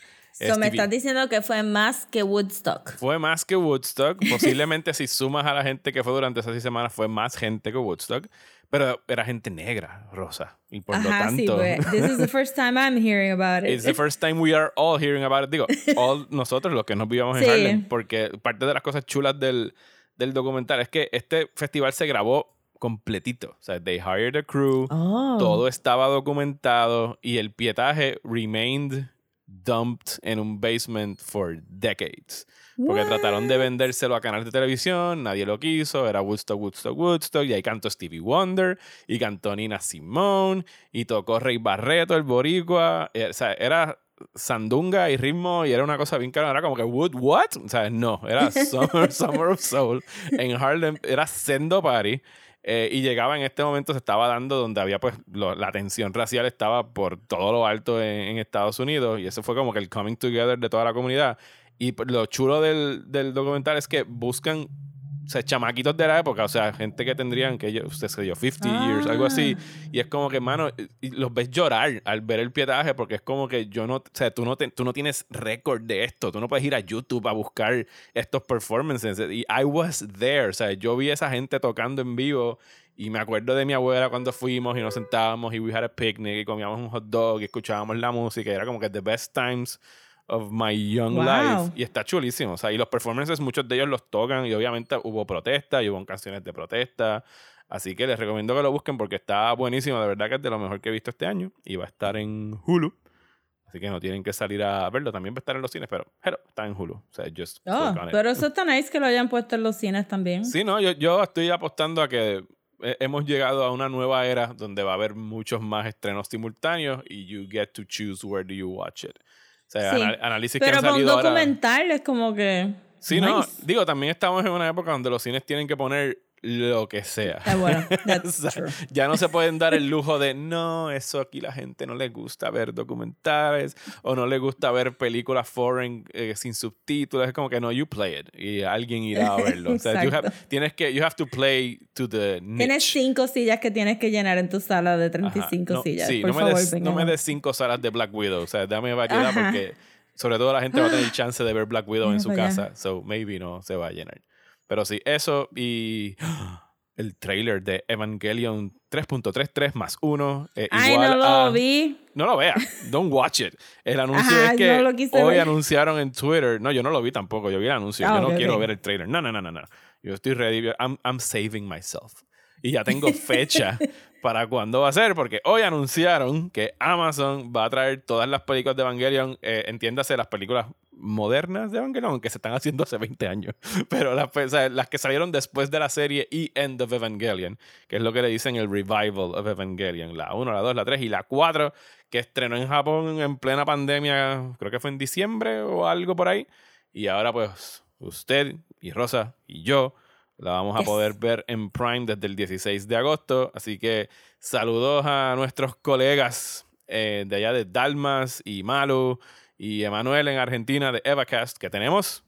So, me estás diciendo que fue más que Woodstock. fue más que Woodstock. Posiblemente si sumas a la gente que fue durante esas seis semanas, fue más gente que Woodstock. Pero era gente negra, Rosa. Y por lo Ajá, sí, tanto, pues, this is the first time I'm hearing about it. it's the first time we are all hearing about it. Digo, all nosotros los que nos vivamos en Sí. Harlem. Porque parte de las cosas chulas del, del documental es que este festival se grabó completito. O sea, they hired a crew. Oh. Todo estaba documentado y el pietaje remained dumped en un basement for decades. Porque trataron de vendérselo a canales de televisión, nadie lo quiso, era Woodstock, Woodstock, Woodstock, y ahí cantó Stevie Wonder, y cantó Nina Simone, y tocó Rey Barreto, el boricua, eh, o sea, era sandunga y ritmo, y era una cosa bien cara, era como que, Wood, what? O sea, no, era Summer, Summer of Soul, en Harlem, era Sendo Party, eh, y llegaba en este momento, se estaba dando donde había pues lo- la tensión racial estaba por todo lo alto en, en Estados Unidos y eso fue como que el coming together de toda la comunidad. Y lo chulo del, del documental es que buscan sea, chamaquitos de la época, o sea, gente que tendrían, que usted se dio 50 years, algo así. Y es como que, mano, los ves llorar al ver el pietaje porque es como que yo no, o sea, tú no, te- tú no tienes récord de esto, tú no puedes ir a YouTube a buscar estos performances. Y I was there, o sea, yo vi a esa gente tocando en vivo y me acuerdo de mi abuela cuando fuimos y nos sentábamos y we had a picnic y comíamos un hot dog y escuchábamos la música y era como que the best times of my young Wow. life y está chulísimo. O sea, y los performances, muchos de ellos los tocan y obviamente hubo protesta y hubo canciones de protesta. Así que les recomiendo que lo busquen porque está buenísimo. De verdad que es de lo mejor que he visto este año y va a estar en Hulu. Así que no tienen que salir a verlo. También va a estar en los cines, pero, pero está en Hulu. O sea, just Oh, pero eso está nice que lo hayan puesto en los cines también. Sí, no, yo, yo estoy apostando a que eh, hemos llegado a una nueva era donde va a haber muchos más estrenos simultáneos y you get to choose where do you watch it. O sea, Sí. ana- análisis que Pero han para un salido ahora. documental es como que. Sí, no, nice. digo, también estamos en una época donde los cines tienen que poner lo que sea. Bueno, that's O sea, true. ya no se pueden dar el lujo de no, eso aquí la gente no le gusta ver documentales o no le gusta ver películas foreign eh, sin subtítulos. Es como que no, you play it y alguien irá a verlo. O sea, you have- tienes que, you have to play to the niche. Tienes cinco sillas que tienes que llenar en tu sala de Ajá, 35 no, sillas. Sí, Por no, me favor, des, no me des cinco salas de Black Widow. O sea, dame variedad porque sobre todo la gente va a tener chance de ver Black Widow en su casa. So maybe no se va a llenar. Pero sí, eso y el trailer de Evangelion 3.33 más 1. Ay, igual no lo a- vi. No lo veas. Don't watch it. El anuncio Ajá, es que no hoy ver. anunciaron en Twitter. No, yo no lo vi tampoco. Yo vi el anuncio. Ah, yo no ok, quiero ok. ver el trailer. No, no, no, no, no. Yo estoy ready. I'm, I'm saving myself. Y ya tengo fecha para cuándo va a ser, porque hoy anunciaron que Amazon va a traer todas las películas de Evangelion, eh, entiéndase las películas modernas de Evangelion, que se están haciendo hace 20 años, pero las, pues, o sea, las que salieron después de la serie y End of Evangelion, que es lo que le dicen el Revival of Evangelion, la 1, la 2, la 3 y la 4, que estrenó en Japón en plena pandemia, creo que fue en diciembre o algo por ahí, y ahora pues usted y Rosa y yo la vamos a Yes. poder ver en Prime desde el 16 de agosto. Así que saludos a nuestros colegas eh, de allá de Dalmas y Malu y Emanuel en Argentina de Evacast, que tenemos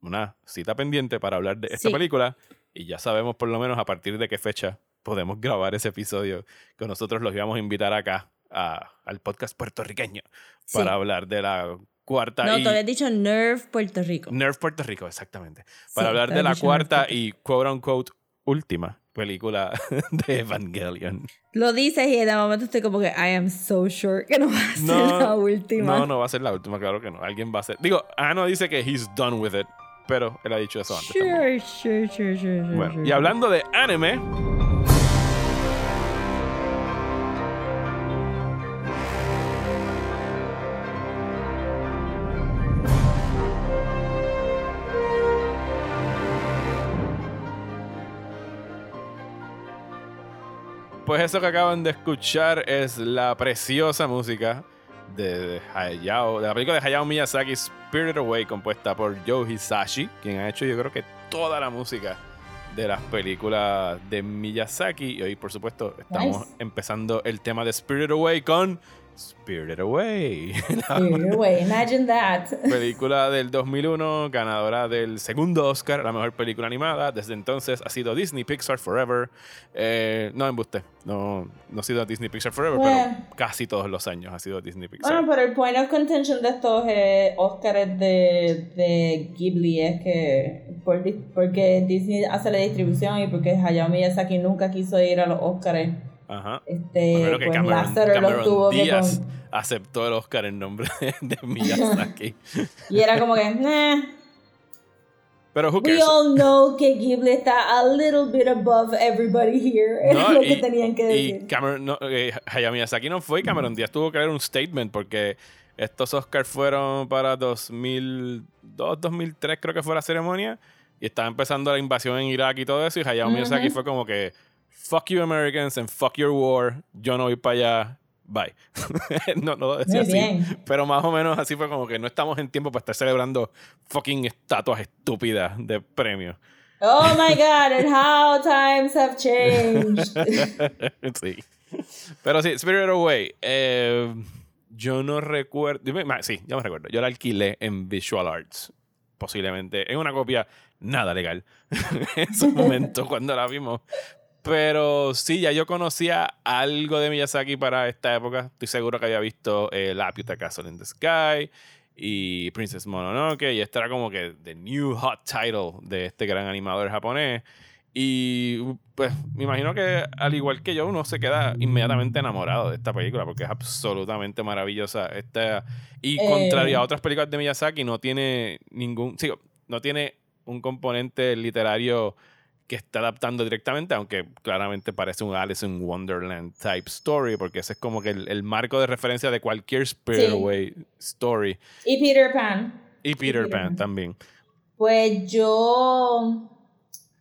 una cita pendiente para hablar de esta Sí. película y ya sabemos por lo menos a partir de qué fecha podemos grabar ese episodio que nosotros los íbamos a invitar acá a- al podcast puertorriqueño Sí. para hablar de la cuarta No, y te habías dicho Nerve Puerto Rico. Nerf Puerto Rico, exactamente. Para Sí, hablar te de la cuarta Nerf y quote unquote última película de Evangelion. Lo dices y de momento estoy como que I am so sure que no va a ser No, la última. No, no va a ser la última, claro que no. Alguien va a ser. Digo, Ano dice que he's done with it, pero él ha dicho eso antes. también. Sure, sure, sure, sure, sure, Bueno, sure. y hablando de anime. Pues eso que acaban de escuchar es la preciosa música de Hayao, de la película de Hayao Miyazaki Spirited Away, compuesta por Joe Hisashi, quien ha hecho yo creo que toda la música de las películas de Miyazaki. Y hoy, por supuesto, estamos Nice. empezando el tema de Spirited Away con Spirited Away. Here, wait, imagine that. película del 2001, ganadora del segundo Oscar, la mejor película animada. Desde entonces ha sido Disney Pixar Forever. Eh, no embuste, no, no ha sido Disney Pixar Forever, Bueno. pero casi todos los años ha sido Disney Pixar. Bueno, pero el point of contention de estos eh, Oscars de, de Ghibli es que por porque Disney hace la distribución y porque Hayao Miyazaki nunca quiso ir a los Oscars, Ajá. este, pues Cameron, Lázaro los Cameron tuvo que Díaz con- aceptó el Oscar en nombre de, Miyazaki. Y era como que, nah, Pero who we cares? all know que Ghibli está a little bit above everybody here. Es lo y, que tenían que y decir. Cameron, no, eh, Hayao Miyazaki no fue y Cameron Díaz tuvo que dar un statement porque estos Oscars fueron para 2002, 2003 creo que fue la ceremonia y estaba empezando la invasión en Irak y todo eso y Hayao Miyazaki fue como que fuck you Americans and fuck your war, yo no voy para allá, bye. no, no lo decía Muy así, bien. pero más o menos así fue como que no estamos en tiempo para estar celebrando fucking estatuas estúpidas de premios. Oh my god, and how times have changed. sí. Pero sí, Spirit Away. eh, yo no recuerdo. Sí, yo me recuerdo. Yo la alquilé en Visual Arts. Posiblemente en una copia nada legal. en su momento cuando la vimos. Pero sí, ya yo conocía algo de Miyazaki para esta época. Estoy seguro que había visto eh, Laputa Castle in the Sky y Princess Mononoke. Y este era como que the new hot title de este gran animador japonés. Y pues me imagino que al igual que yo, uno se queda inmediatamente enamorado de esta película porque es absolutamente maravillosa. Esta, y Eh. contrario a otras películas de Miyazaki, no tiene ningún. Sí, no tiene un componente literario que está adaptando directamente, aunque claramente parece un Alice in Wonderland type story, porque ese es como que el, el marco de referencia de cualquier Spirit Sí. Away story. y Peter Pan. Y Peter Peter Pan Pan. también. Pues yo.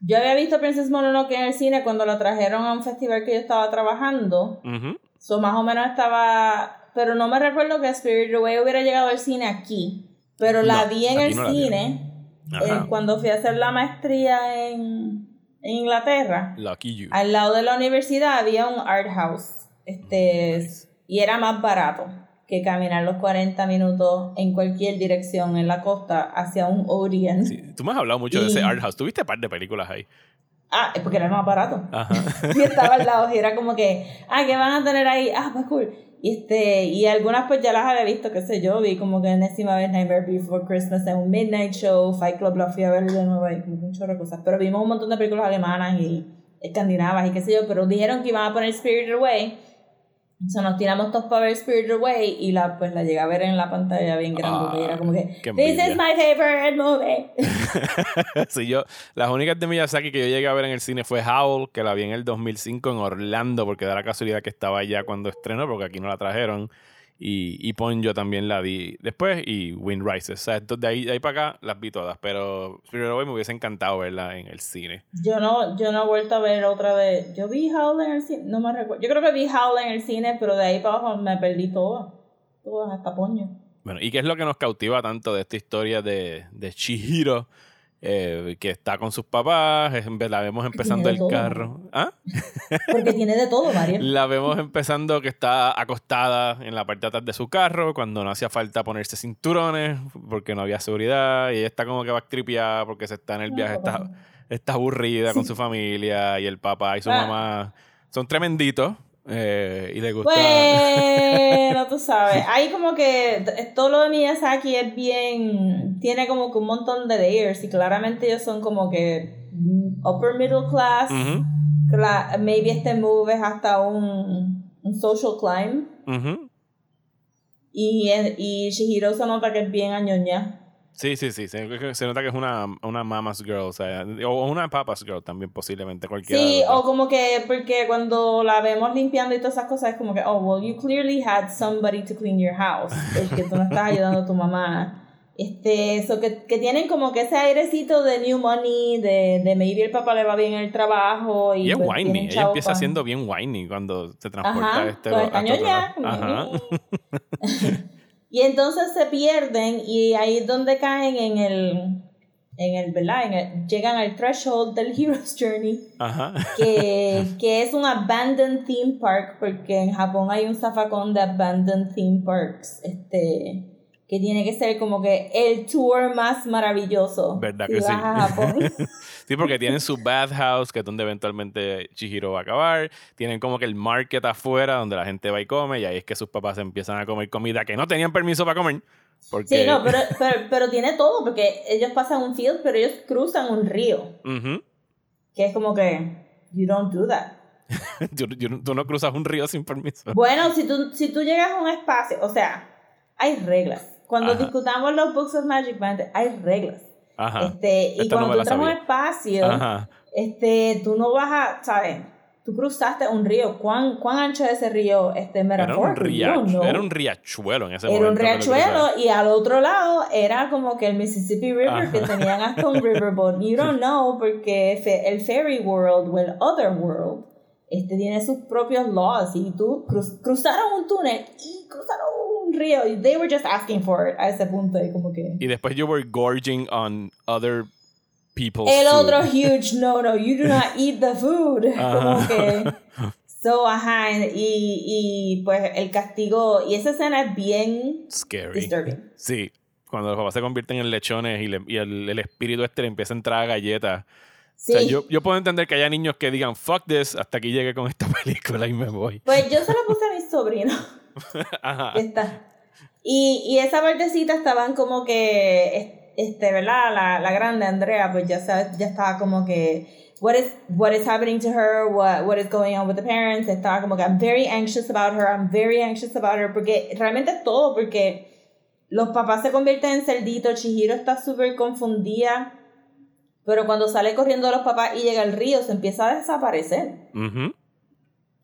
Yo había visto Princess Mononoke en el cine cuando la trajeron a un festival que yo estaba trabajando. Ujú. So, más o menos estaba. Pero no me recuerdo que Spirit Away hubiera llegado al cine aquí. Pero la No, vi en el no cine eh, cuando fui a hacer la maestría en, en Inglaterra. Lucky you. Al lado de la universidad había un art house. Este, Y era más barato que caminar los 40 minutos en cualquier dirección en la costa hacia un Orient. Sí, tú me has hablado mucho de ese art house. Tuviste un par de películas ahí. Ah, porque era más barato. Ajá. y estaba al lado y era como que, ah, ¿qué van a tener ahí? Ah, pues cool. Y, este, y algunas pues ya las había visto, qué sé yo, vi como que enésima vez Nightmare Before Christmas en un Midnight Show, Fight Club la fui a ver de nuevo y un chorro de cosas. Pero vimos un montón de películas alemanas y escandinavas y qué sé yo, pero dijeron que iban a poner Spirited Away. So nos tiramos todos para ver Spirited Away y la, pues la llegué a ver en la pantalla bien grande y era como que, This is my favorite movie. sí, yo, las únicas de Miyazaki que yo llegué a ver en el cine fue Howl, que la vi en el 2005 en Orlando, porque da la casualidad que estaba allá cuando estrenó, porque aquí no la trajeron. Y, y Ponyo también la vi después, y Wind Rises. O sea, de ahí, de ahí para acá las vi todas, pero Spirit Away me hubiese encantado verla en el cine. Yo no, yo no he vuelto a ver otra de. Yo vi Howl en el cine, no me recuerdo. Yo creo que vi Howl en el cine, pero de ahí para abajo me perdí todas. Todas hasta poño. Bueno, ¿y qué es lo que nos cautiva tanto de esta historia de, de Chihiro? Eh, que está con sus papás, la vemos empezando el todo. carro. ¿Ah? Porque tiene de todo, Mario. La vemos empezando que está acostada en la parte de atrás de su carro cuando no hacía falta ponerse cinturones porque no había seguridad y ella está como que va tripiada porque se está en el viaje a Estados, está aburrida con su familia y el papá y su Ah. mamá son tremenditos eh, y le gusta... Bueno, tú sabes. Ahí como que todo lo de Miyazaki es bien. Tiene como que un montón de layers y claramente ellos son como que mm, upper middle class. Maybe este move es hasta un, un social climb. Y, y Shihiro se nota que es bien añoña. Sí, sí, sí. Se, se nota que es una, una mama's girl, o sea, o una papa's girl también posiblemente, cualquiera. Sí, o como que, porque cuando la vemos limpiando y todas esas cosas, es como que, oh, well, you clearly had somebody to clean your house. Es que tú no estás ayudando a tu mamá. Este, eso que, que tienen como que ese airecito de new money, de, de maybe el papá le va bien en el trabajo. Y, Y es pues, whiny, ella empieza siendo bien whiny cuando se transporta Ajá, este a este otro ñoña. lado. Ajá. Y entonces se pierden y ahí es donde caen en el, en el, ¿verdad? En el- llegan al threshold del Hero's Journey. Ajá. que, que es un abandoned theme park, porque en Japón hay un zafacón de abandoned theme parks, este, que tiene que ser como que el tour más maravilloso. ¿Verdad si que sí? a Japón. Sí, porque tienen su bathhouse, que es donde eventualmente Chihiro va a acabar. Tienen como que el market afuera, donde la gente va y come. Y ahí es que sus papás empiezan a comer comida que no tenían permiso para comer. Porque... Sí, no, pero, pero, pero tiene todo, porque ellos pasan un field, pero ellos cruzan un río, que es como que, you don't do that. Tú no cruzas un río sin permiso. Bueno, si tú, si tú llegas a un espacio, o sea, hay reglas. Cuando Ajá. discutamos los Books of Magic Band, hay reglas. Ajá. Este, y Esta no cuando tú un sabía. espacio, Ajá. este, tú no vas a, ¿sabes? Tú cruzaste un río. ¿Cuán, cuán ancho es ese río? Este, Era un, riachuelo, know. era un riachuelo en ese Era momento. un que lo riachuelo y al otro lado era como que el Mississippi River Ajá. que tenían hasta un riverboat. You don't know porque el Fairy World o el Other World este tiene sus propios laws y tú cruz- cruzaron un túnel y cruzaron un río y they were just asking for it a ese punto y como que Y después you were gorging on other people's el food. otro huge no no you do not eat the food como Ajá. que so ajá y, y pues el castigo y esa escena es bien Scary. disturbing Sí, cuando los papás se convierten en lechones y, le- y el, el espíritu este le empieza a entrar a galletas. Sí O sea, yo, yo puedo entender que haya niños que digan, fuck this, hasta aquí llegue con esta película y me voy. Pues yo se lo puse a mis sobrinos. Ajá. Esta. Y, y esa partecita estaban como que, es- este, ¿verdad? La, la grande Andrea, pues ya, sa- ya estaba como que, what is, what is happening to her? What, what is going on with the parents? Estaba como que, I'm very anxious about her, I'm very anxious about her, porque realmente es todo, porque los papás se convierten en cerditos, Chihiro está súper confundida, pero cuando sale corriendo los papás y llega al río, se empieza a desaparecer. Ujú.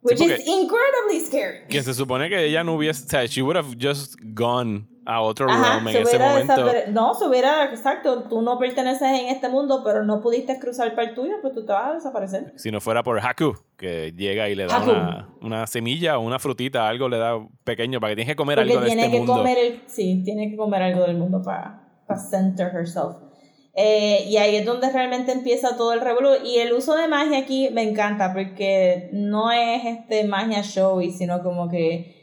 Which porque- is incredibly scary. Que se supone que ella no hubiese, o sea, she would have just gone a otro Ajá, realm en se ese momento. No, se hubiera, exacto, tú no perteneces en este mundo, pero no pudiste cruzar para el tuyo, pues tú te vas a desaparecer. Si no fuera por Haku, que llega y le da una, una semilla o una frutita, algo le da pequeño para que tienes que comer Porque algo de este mundo. comer el, sí, tiene que comer algo del mundo para, para center herself. Eh, y ahí es donde realmente empieza todo el revolú. Y el uso de magia aquí me encanta porque no es este magia showy, sino como que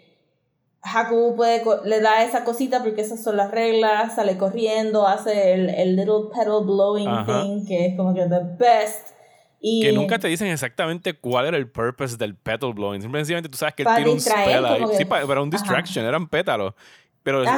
Haku puede, le da esa cosita porque esas son las reglas, sale corriendo, hace el, el little pedal blowing Ajá. thing, que es como que the best. Y Que nunca te dicen exactamente cuál era el purpose del petal blowing. Simplemente tú sabes que él Para tira un spell ahí. Sí, pa- para un Ajá. distraction, eran pétalos. Pero es-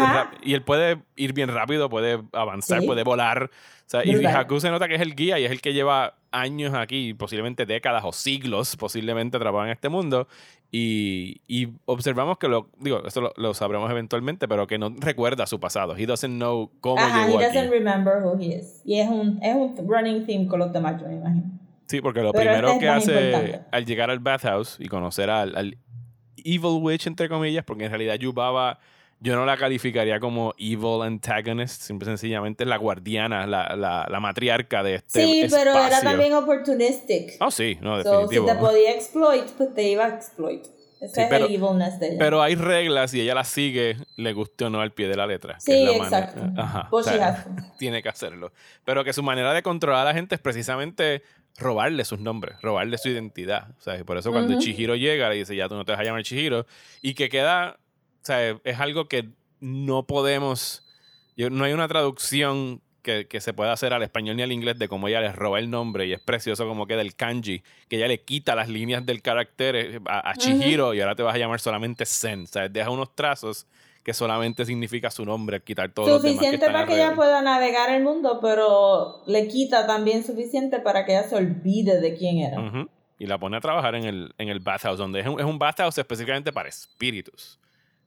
y él puede ir bien rápido, puede avanzar, Sí. puede volar. O sea, y. Haku se nota que es el guía y es el que lleva años aquí, posiblemente décadas o siglos, posiblemente atrapado en este mundo. Y, y observamos que lo, digo, esto lo, lo sabremos eventualmente, pero que no recuerda su pasado. He doesn't know cómo Ajá, llegó he aquí. doesn't remember who he is. Y es un, es un running theme con los demás, yo me imagino. Sí, porque lo Pero primero este es que hace importante. al llegar al bathhouse y conocer al, al Evil Witch, entre comillas, porque en realidad Yubaba yo no la calificaría como evil antagonist, simple sencillamente es la guardiana, la, la, la matriarca de este sí, pero era espacio. también opportunistic. Oh, sí, no, so, si definitivo. te podía exploit, pues te iba a exploit. Ese Sí, es pero- el evilness de ella. Pero hay reglas y ella las sigue, le guste o no al pie de la letra. sí, la exacto. Ajá, Pues o sea, tiene que hacerlo. Pero que su manera de controlar a la gente es precisamente robarle sus nombres, robarle su identidad. O sea, y por eso cuando Ujú. Chihiro llega, le dice, ya tú no te vas a llamar Chihiro. Y que queda, sea, es algo que no podemos, yo- no hay una traducción que, que se puede hacer al español ni al inglés de cómo ella les roba el nombre y es precioso como queda el kanji, que ella le quita las líneas del carácter eh, a, a Chihiro y ahora te vas a llamar solamente Zen. O sea, deja unos trazos que solamente significa su nombre, quitar todos los demás que Suficiente para que ella alrededor. pueda navegar el mundo, pero le quita también suficiente para que ella se olvide de quién era. Ujú. Y la pone a trabajar en el, en el bathhouse, donde es un, es un bathhouse específicamente para espíritus,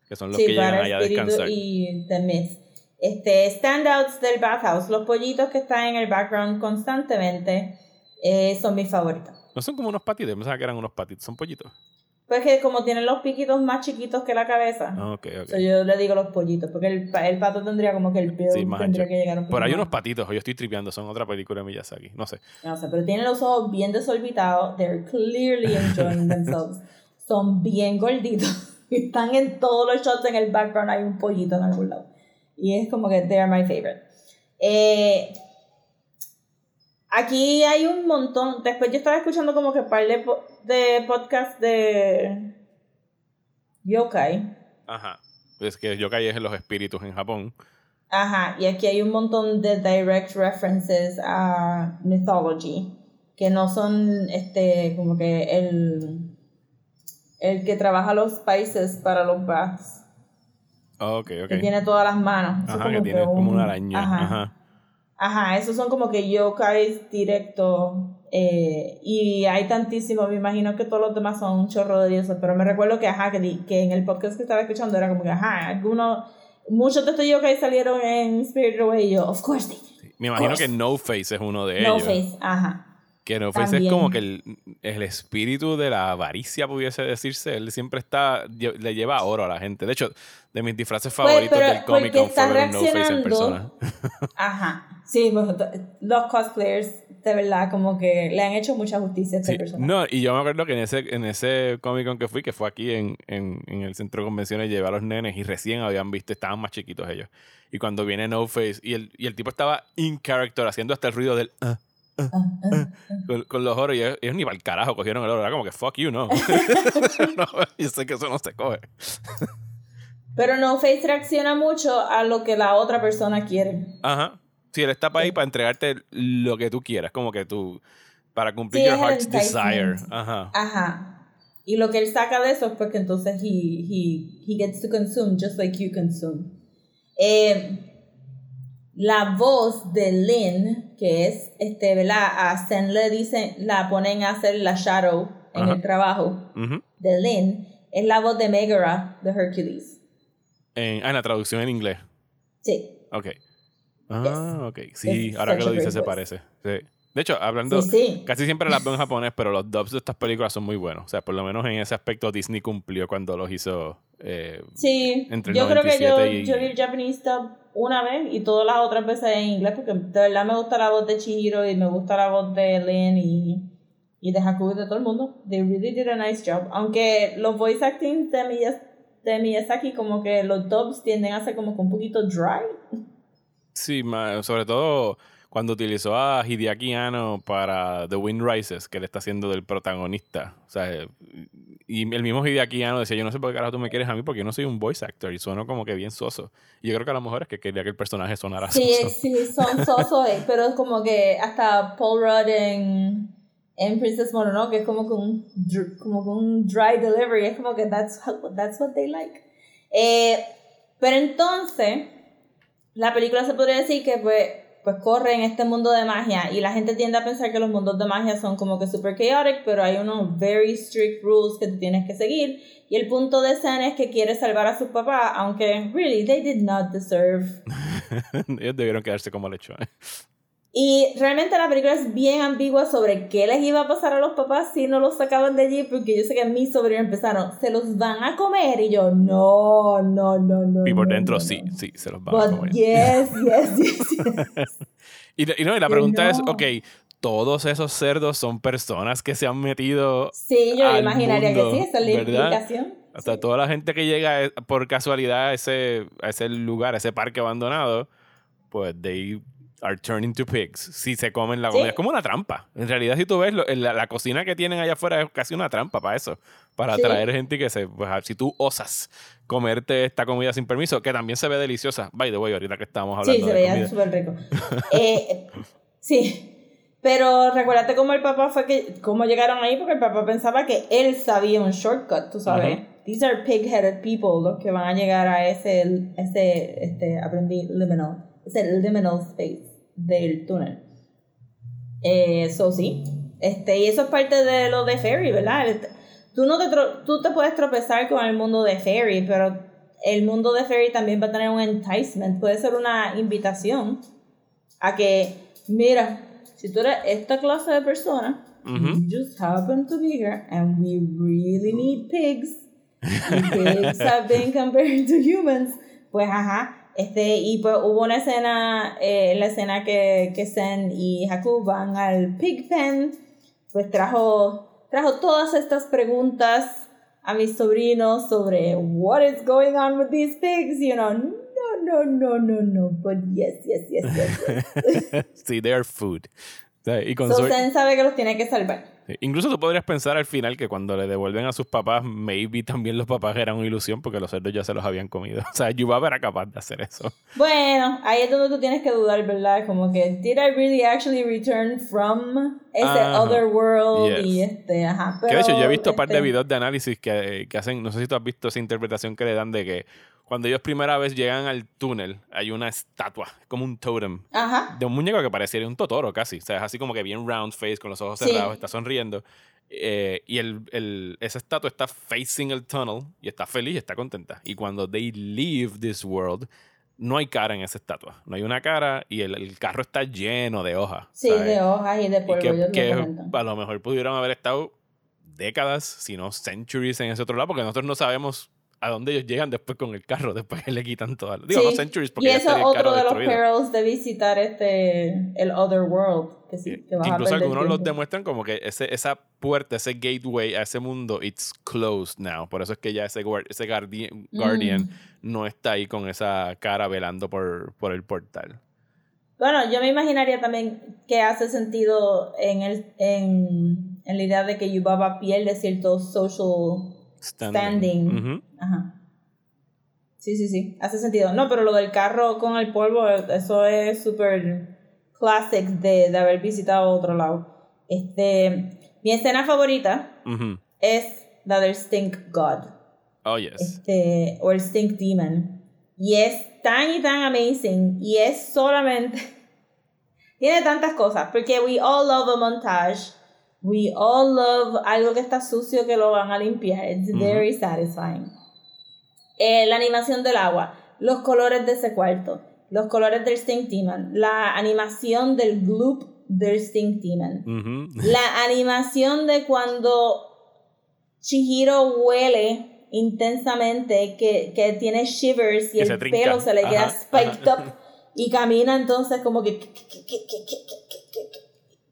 que son los sí, que llegan allá a descansar. y The Myth. Este, standouts del bathhouse, los pollitos que están en el background constantemente eh, son mis favoritos. No son como unos patitos, pensaba que eran unos patitos, son pollitos. Pues que como tienen los piquitos más chiquitos que la cabeza, Ah, ok, ok. so yo le digo los pollitos, porque el, el pato tendría como que el build Sí, tendría que llegar un poco Pero hay más. unos patitos, yo estoy tripeando, son otra película de Miyazaki, no sé. No sé, pero tienen los ojos bien desorbitados. They're clearly enjoying themselves. Son bien gorditos. Están en todos los shots en el background. Hay un pollito en algún lado. Y es como que they're my favorite. Eh, aquí hay un montón. Después yo estaba escuchando como que par de, po- de podcasts de yokai. Ajá. Es que yokai es los espíritus en Japón. Ajá, y aquí hay un montón de direct references a mythology, que no son este como que el, el que trabaja los spices para los baths, Ah, ok, ok. que tiene todas las manos. Eso es Ajá, que tiene como un- una araña. Ajá, Ajá. ajá, esos son como que yokais directos. eh, y hay tantísimos, me imagino que todos los demás son un chorro de dioses, pero me recuerdo que, ajá, que, di- que en el podcast que estaba escuchando era como que, ajá, algunos, muchos de estos yokais salieron en Spirit Away y yo, of course they did. Me imagino que No Face es uno de No ellos. face, ajá. Que No Face es como que el, el espíritu de la avaricia, pudiese decirse. Él siempre está, le lleva oro a la gente. De hecho, de mis disfraces Pues, favoritos pero del porque Con fue está ver un No Face en persona. Ajá. Sí, t- los cosplayers, de verdad, como que le han hecho mucha justicia a este Sí, personaje. No, y yo me acuerdo que en ese, en ese Comic Con que fui, que fue aquí en, en, en el centro de convenciones, llevé a los nenes y recién habían visto, estaban más chiquitos ellos. Y cuando viene No Face, y el, y el tipo estaba in character, haciendo hasta el ruido del ah. con, con los oros, y ellos, ellos ni para el carajo cogieron el oro, era como que fuck you, no. no yo sé que eso no se coge. Pero No Face reacciona mucho a lo que la otra persona quiere. Ajá. Sí, él está para ahí para entregarte lo que tú quieras, como que tú, para cumplir Sí, your heart's desire. Ajá. Ajá. Y lo que él saca de eso es porque entonces he, he, he gets to consume just like you consume. Eh, la voz de Lynn, que es, este, ¿verdad? A Zen le dicen, la ponen a hacer la shadow en Ajá. el trabajo de Lynn, es la voz de Megara de Hercules. en, ah, en la traducción en inglés. Sí. Ok. Ah, ok. Sí, ahora que lo a dices se parece. Sí. De hecho, hablando, Sí, sí. casi siempre las veo en japonés, pero los dubs de estas películas son muy buenos. O sea, por lo menos en ese aspecto Disney cumplió cuando los hizo. eh, Sí, Entre el yo creo que yo, 97 y- yo vi el Japanese dub una vez y todas las otras veces en inglés porque de verdad me gusta la voz de Chihiro y me gusta la voz de Lin y, y de Haku y de todo el mundo. They really did a nice job. Aunque los voice acting de, Miyaz- de Miyazaki como que los dubs tienden a ser como que un poquito dry. sí, sobre todo cuando utilizó a Hideaki Anno para The Wind Rises, que le está haciendo del protagonista. O sea, y el mismo Hideaki Anno decía, yo no sé por qué carajo tú me quieres a mí porque yo no soy un voice actor y sueno como que bien soso. Y yo creo que a lo mejor es que quería que el personaje sonara Sí, soso. sí, son sosos, eh, pero es como que hasta Paul Rudd en, en Princess Mononoke es como que un, como que un dry delivery, es como que that's, that's what they like. Eh, pero entonces, la película se podría decir que pues, pues corre en este mundo de magia y la gente tiende a pensar que los mundos de magia son como que super chaotic, pero hay unos very strict rules que tú tienes que seguir. Y el punto de Zen es que quiere salvar a su papá, aunque really they did not deserve Ellos debieron quedarse como lechones. Y realmente la película es bien ambigua sobre qué les iba a pasar a los papás si no los sacaban de allí, porque yo sé que mis sobrinos empezaron, se los van a comer, y yo, no, no, no, no. Y por no, dentro no, sí, no". sí, se los van a But comer. yes, yes, yes, yes. Y, y no, y la pregunta es, ok, todos esos cerdos son personas que se han metido, Sí, yo Al imaginaría mundo, que sí, esa es la ¿verdad? implicación. hasta toda la gente que llega eh, por casualidad a ese, a ese lugar, a ese parque abandonado, pues they are turning to pigs si se comen la Sí. comida. Es como una trampa. En realidad, si tú ves, lo- la, la cocina que tienen allá afuera es casi una trampa para eso. Para Sí. atraer gente que se. Pues, si tú osas comerte esta comida sin permiso, que también se ve deliciosa. By the way, ahorita que estábamos hablando Sí, se veía súper rico. Eh, sí. Pero recuérdate cómo el papá fue que, cómo llegaron ahí, porque el papá pensaba que él sabía un shortcut, tú sabes. Ujú. These are pig-headed people los que van a llegar a ese, ese, este, aprendí liminal, ese liminal space del túnel. Eh, so sí. Este, y eso es parte de lo de Fairy, ¿verdad? El- Tú, no te tú te puedes tropezar con el mundo de Fairy, pero el mundo de Fairy también va a tener un enticement. Puede ser una invitación a que, mira, si tú eres esta clase de persona, you just happen to be here and we really need pigs. And pigs have been compared to humans. Pues ajá. Este, y pues hubo una escena, eh, la escena que, que Zen y Haku van al pig pen, pues trajo, trajo todas estas preguntas a mis sobrinos sobre what is going on with these pigs, you know, no, no, no, no, no, but yes, yes, yes, yes, yes. sí, they are food. Y con So suerte- Zen sabe que los tiene que salvar. Sí, Incluso tú podrías pensar al final que cuando le devuelven a sus papás, maybe también los papás eran una ilusión porque los cerdos ya se los habían comido. O sea, Yubaba era capaz de hacer eso. Bueno, ahí es donde tú tienes que dudar, ¿verdad? Como que, ¿did I really actually return from ese Ajá. other world? Yes. Y este, ajá. que de hecho, yo he visto un par de este, videos de análisis que, que hacen, no sé si tú has visto esa interpretación que le dan de que cuando ellos primera vez llegan al túnel, hay una estatua, como un totem, Ajá. de un muñeco que pareciera un totoro casi. O sea, es así como que bien round face, con los ojos Sí. cerrados, está sonriendo. Eh, y el, el- esa estatua está facing el tunnel y está feliz y está contenta. Y cuando they leave this world, no hay cara en esa estatua. No hay una cara y el, el carro está lleno de hojas. Sí, ¿sabes? de hojas y de Y polvo, que, lo que comentan. a lo mejor pudieron haber estado décadas, si no centuries en ese otro lado, porque nosotros no sabemos a dónde ellos llegan después con el carro, después que le quitan todas. Digo, Sí, no centuries porque y eso es otro de los perils de visitar este, el other world. Que sí, que vas a Incluso perder algunos los demuestran como que ese, esa puerta, ese gateway a ese mundo, it's closed now. Por eso es que ya ese, ese guardian, guardian Mm. no está ahí con esa cara velando por, por el portal. Bueno, yo me imaginaría también que hace sentido en, el, en, en la idea de que Yubaba pierde cierto social standing. Ujú. Ajá. Sí, sí, sí, hace sentido. No, pero lo del carro con el polvo, eso es súper classic de, de haber visitado otro lado. Este, mi escena favorita Ujú. es la del Stink God, Oh, yes. este, o el Stink Demon. Y es tan y tan amazing, y es solamente... Tiene tantas cosas, porque we all love a montage. We all love algo que está sucio que lo van a limpiar. It's very satisfying. Eh, la animación del agua, los colores de ese cuarto, los colores del Stink Demon, la animación del gloop del Stink Demon, la animación de cuando Chihiro huele intensamente, que, que tiene shivers y Que el pelo se le queda spiked ajá. up y camina entonces como que...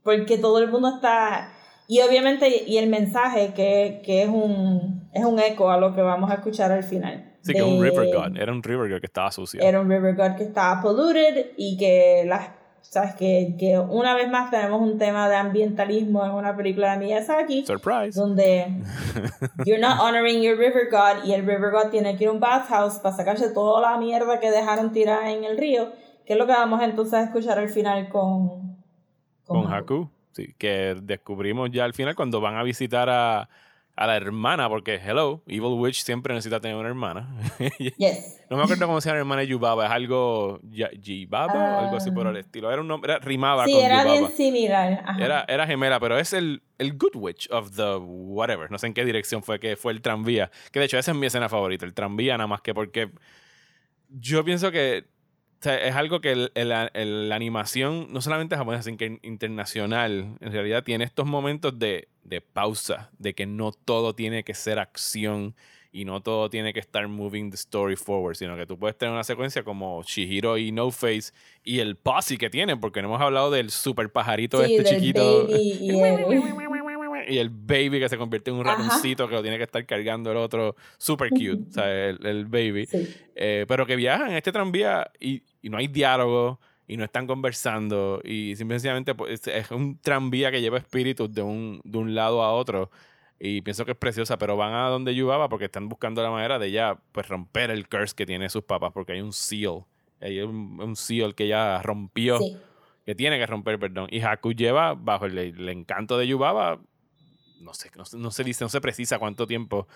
Porque todo el mundo está... Y obviamente, y el mensaje que, que es, un, es un eco a lo que vamos a escuchar al final. Sí, que un de- River God. Era un River God que estaba sucio. era un river god que estaba polluted y que las sabes que, que una vez más tenemos un tema de ambientalismo en una película de Miyazaki Surprise. donde you're not honoring your river god y el river god tiene que ir a un bathhouse para sacarse toda la mierda que dejaron tirada en el río que es lo que vamos entonces a escuchar al final con Con Haku. Sí, que descubrimos ya al final cuando van a visitar a, a la hermana, porque, hello, Evil Witch siempre necesita tener una hermana. yes no me acuerdo cómo se llama la hermana de Yubaba, es algo Ya- Jibaba o algo así por el estilo. Era un nombre, era- rimaba Ah. sí con era Yubaba. bien similar ajá. Era, era gemela, pero es el, el Good Witch of the whatever. No sé en qué dirección fue que fue el tranvía. Que de hecho esa es mi escena favorita, el tranvía, nada más que porque yo pienso que o sea, es algo que la animación, no solamente japonesa, sino que internacional, en realidad tiene estos momentos de, de pausa, de que no todo tiene que ser acción y no todo tiene que estar moving the story forward, sino que tú puedes tener una secuencia como Shihiro y No Face y el posse que tienen, porque no hemos hablado del super pajarito sí, este del chiquito. baby y el- y el baby que se convierte en un ratoncito que lo tiene que estar cargando el otro super cute, o sea, el, el baby. sí. Eh, pero que viajan en este tranvía y, y no hay diálogo y no están conversando y simplemente pues, es un tranvía que lleva espíritus de un, de un lado a otro y pienso que es preciosa, pero van a donde Yubaba porque están buscando la manera de ya pues romper el curse que tiene sus papás porque hay un seal, hay un, un seal que ya rompió, Sí. que tiene que romper, perdón, y Haku lleva bajo el, el encanto de Yubaba, no sé, no, no se dice, no se precisa cuánto tiempo,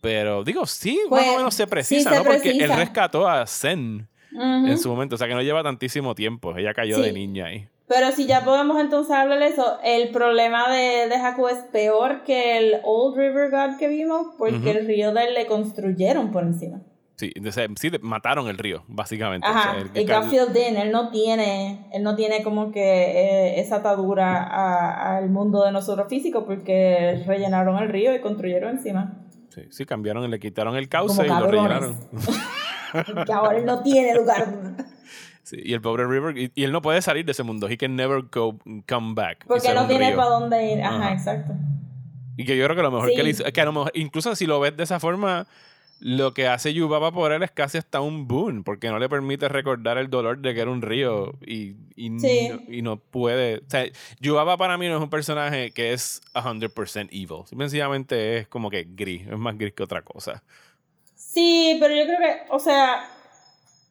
pero digo, sí, más Pues, o menos se sí precisa, se ¿no? Porque él rescató a Zen Ujú. en su momento, o sea que no lleva tantísimo tiempo, ella cayó Sí. de niña ahí. Pero si ya podemos entonces hablar de eso, el problema de, de Haku es peor que el Old River God que vimos, porque el río de él le construyeron por encima. Sí, entonces, sí, mataron el río, básicamente. O Ajá, sea, el que y Garfield Dean, él no tiene, él no tiene como que eh, esa atadura al mundo de nosotros físicos porque rellenaron el río y construyeron encima. Sí, sí, cambiaron, le quitaron el cauce y lo rellenaron. Porque ahora él no tiene lugar. Sí, y el pobre River, y, y él no puede salir de ese mundo. He can never go, come back. Porque no tiene para dónde ir. Ajá, Ajá. exacto. Y que yo creo que lo mejor Sí. que él hizo, que a lo mejor, incluso si lo ves de esa forma, lo que hace Yubaba por él es casi hasta un boon, porque no le permite recordar el dolor de que era un río y, y, Sí. no, y no puede. O sea, Yubaba para mí no es un personaje que es 100% evil. Sencillamente es como que gris, es más gris que otra cosa. Sí, pero yo creo que, o sea,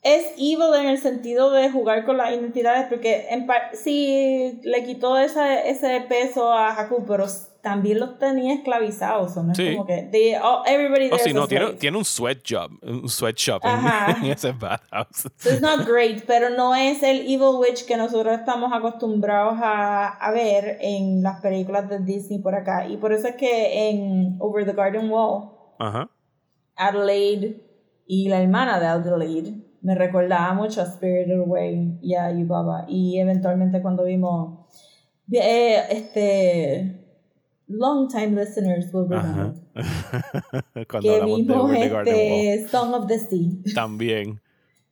es evil en el sentido de jugar con las identidades, porque en sí le quitó ese, ese peso a Haku, pero también los tenía esclavizados. ¿o ¿no? Es Sí. como que they- oh, everybody O there si is no, tiene, un sweatshop, un sweatshop en, en ese bathhouse. So it's not great, pero no es el Evil Witch que nosotros estamos acostumbrados a, a ver en las películas de Disney por acá. Y por eso es que en Over the Garden Wall, Ajá. Adelaide y la hermana de Adelaide me recordaba mucho a Spirited Away y a Yubaba. Y eventualmente cuando vimos eh, este long time listeners will remember Cuando que hablamos de vimos Wall. este Song of the Sea. También.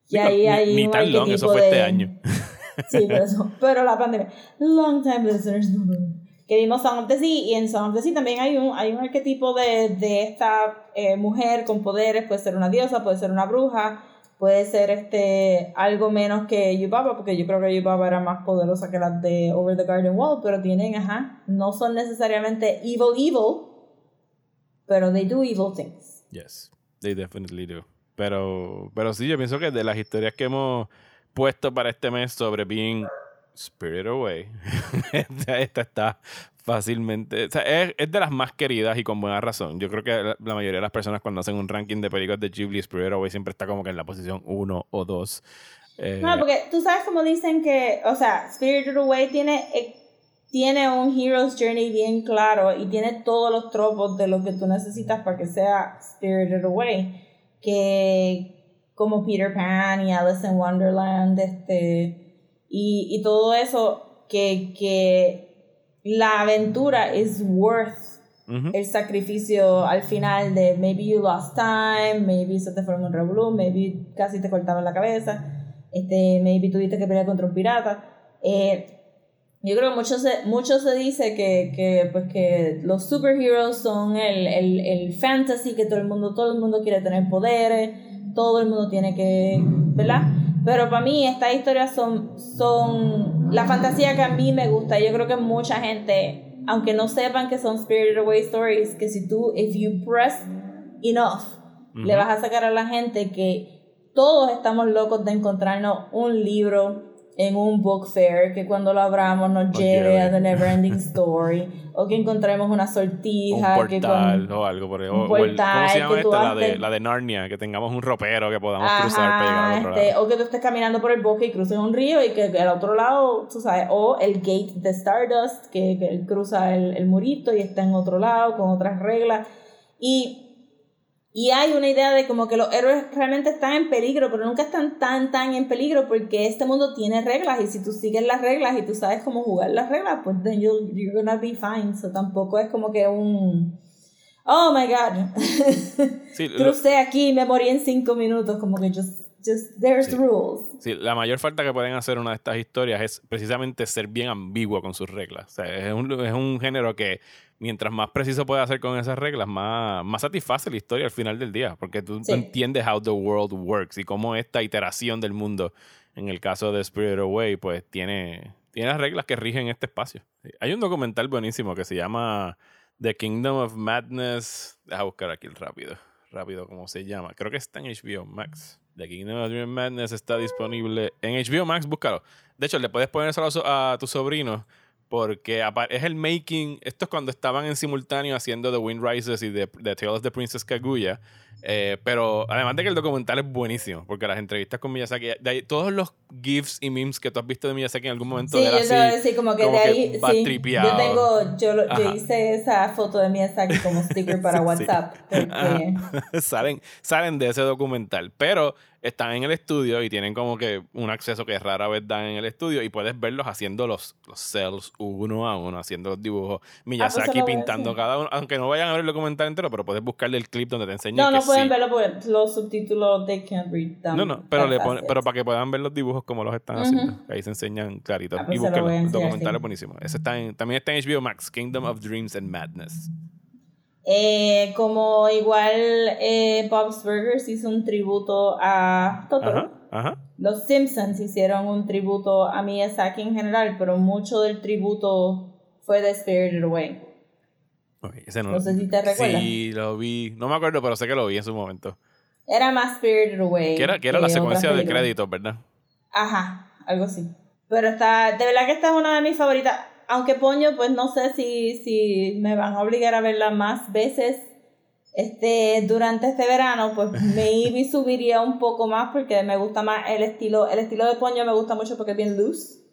Y ahí Ni- hay ni tan long, eso fue este de- año. Sí, por eso. Pero la pandemia. Long time listeners. Que vimos Song of the Sea. Y en Song of the Sea también hay un, hay un arquetipo de, de esta eh, mujer con poderes. Puede ser una diosa, puede ser una bruja. Puede ser este algo menos que Yubaba, porque yo creo que Yubaba era más poderosa que las de Over the Garden Wall, pero tienen, ajá, no son necesariamente evil evil, pero they do evil things. Yes, they definitely do. Pero, pero sí, yo pienso que de las historias que hemos puesto para este mes sobre being Spirit Away, esta, esta está fácilmente. O sea, es, es de las más queridas y con buena razón. Yo creo que la, mayoría de las personas cuando hacen un ranking de películas de Ghibli, Spirit Away siempre está como que en la posición 1 o 2. Eh, No, porque tú sabes como dicen que, o sea, Spirited Away tiene, eh, tiene un Hero's Journey bien claro y tiene todos los tropos de lo que tú necesitas para que sea Spirited Away. Que como Peter Pan y Alice in Wonderland, este, y, y todo eso, que, que la aventura is worth ujú. el sacrificio al final de maybe you lost time, maybe se te formó un revolú, maybe casi te cortaban la cabeza, este, maybe tuviste que pelear contra un pirata. Eh, yo creo que mucho se, mucho se dice que, que, pues que los superheroes son el, el, el fantasy, que todo el mundo, todo el mundo quiere tener poderes, todo el mundo tiene que, ¿verdad? Pero para mí estas historias son, son la fantasía que a mí me gusta. Yo creo que mucha gente, aunque no sepan que son Spirited Away Stories, que si tú, if you press enough, le vas a sacar a la gente que todos estamos locos de encontrarnos un libro en un book fair que cuando lo abramos nos lleve a The Neverending Story o que encontremos una un sortija que portal con o algo por un O, o el- ¿Cómo portal se que llama esta? La de, la de Narnia, que tengamos un ropero que podamos cruzar para llegar al Ajá, otro este, lado. o que tú estés caminando por el bosque y cruces un río y que, que al otro lado, tú sabes, o el gate de Stardust, que, que él cruza el, el murito y está en otro lado con otras reglas. Y, y hay una idea de como que los héroes realmente están en peligro, pero nunca están tan, tan en peligro porque este mundo tiene reglas y si tú sigues las reglas y tú sabes cómo jugar las reglas, pues then you'll- you're gonna be fine. So tampoco es como que un... Oh my god. Sí, lo- aquí y me morí en cinco minutos, como que just, just there's Sí. rules. Sí, la mayor falta que pueden hacer una de estas historias es precisamente ser bien ambiguo con sus reglas. O sea, es un, es un género que mientras más preciso puede hacer con esas reglas, más, más satisface la historia al final del día, porque tú Sí. entiendes how the world works y cómo esta iteración del mundo en el caso de Spirit Away, pues tiene, tiene las reglas que rigen este espacio. Hay un documental buenísimo que se llama The Kingdom of Madness. Deja buscar aquí el rápido. Rápido, ¿cómo se llama? Creo que está en HBO Max. The Kingdom of Madness está disponible en HBO Max, búscalo. De hecho, le puedes poner eso a, tu sobrino porque es el making. Esto es cuando estaban en simultáneo haciendo The Wind Rises y The, The of the Princess Kaguya. Eh, pero además de que el documental es buenísimo, porque las entrevistas con Miyazaki, de ahí- todos los GIFs y memes que tú has visto de Miyazaki en algún momento Sí, de yo así, como que como de ahí, sí, tripeado. yo tengo, yo, yo hice esa foto de Miyazaki como sticker para Sí. WhatsApp, porque salen, salen de ese documental, pero están en el estudio y tienen como que un acceso que rara vez dan en el estudio y puedes verlos haciendo los, los cells uno a uno, haciendo los dibujos. Miyazaki Ah, pues pintando cada uno, aunque no vayan a ver el documental entero, pero puedes buscarle el clip donde te enseñan no, no que pueden sí. verlo porque los subtítulos they can't read them. No, no, pero, le pone- pero para que puedan ver los dibujos como los están haciendo. Ahí se enseñan clarito. Ah, pues y búsquenlo. El documental es buenísimo. Ese está en- también está en HBO Max, Kingdom of Dreams and Madness. Eh, como igual eh, Bob's Burgers hizo un tributo a Totoro. Ajá, ajá. Los Simpsons hicieron un tributo a Miyazaki en general, pero mucho del tributo fue de Spirited Away. Ese no, No sé si te recuerdas. Sí, lo vi. No me acuerdo, pero sé que lo vi en su momento. Era más Spirited Away. Que era, que era la secuencia de créditos, ¿verdad? Ajá, algo así. Pero está, de verdad que esta es una de mis favoritas. Aunque Poño, pues no sé si, si me van a obligar a verla más veces este, durante este verano, pues maybe subiría un poco más porque me gusta más el estilo, el estilo de Poño me gusta mucho porque es bien loose.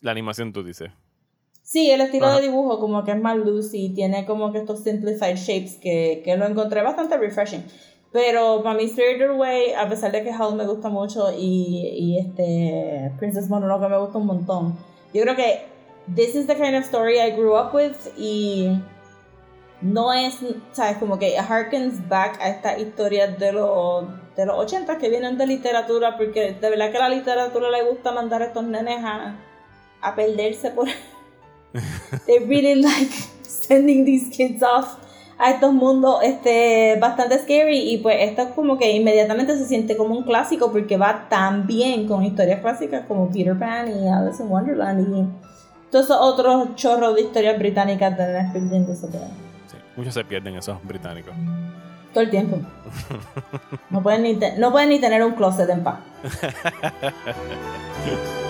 La animación, tú dices. Sí, el estilo Ajá. de dibujo como que es más loose y tiene como que estos simplified shapes que, que lo encontré bastante refreshing. Pero para mí Spirited Away, a pesar de que Howl me gusta mucho y, y este Princess Mononoke me gusta un montón, yo creo que this is the kind of story I grew up with y no es, sabes, como que harkens back a estas historias de los de los 80 que vienen de literatura porque de verdad que la literatura le gusta mandar a estos nenes a, a perderse por they really like sending these kids off a estos mundos este, bastante scary y pues esto es como que inmediatamente se siente como un clásico porque va tan bien con historias clásicas como Peter Pan y Alice in Wonderland y todos esos otros chorros de historias británicas de ahí. Sí, muchos se pierden esos británicos. todo el tiempo. No pueden ni, no pueden ni tener un closet en paz.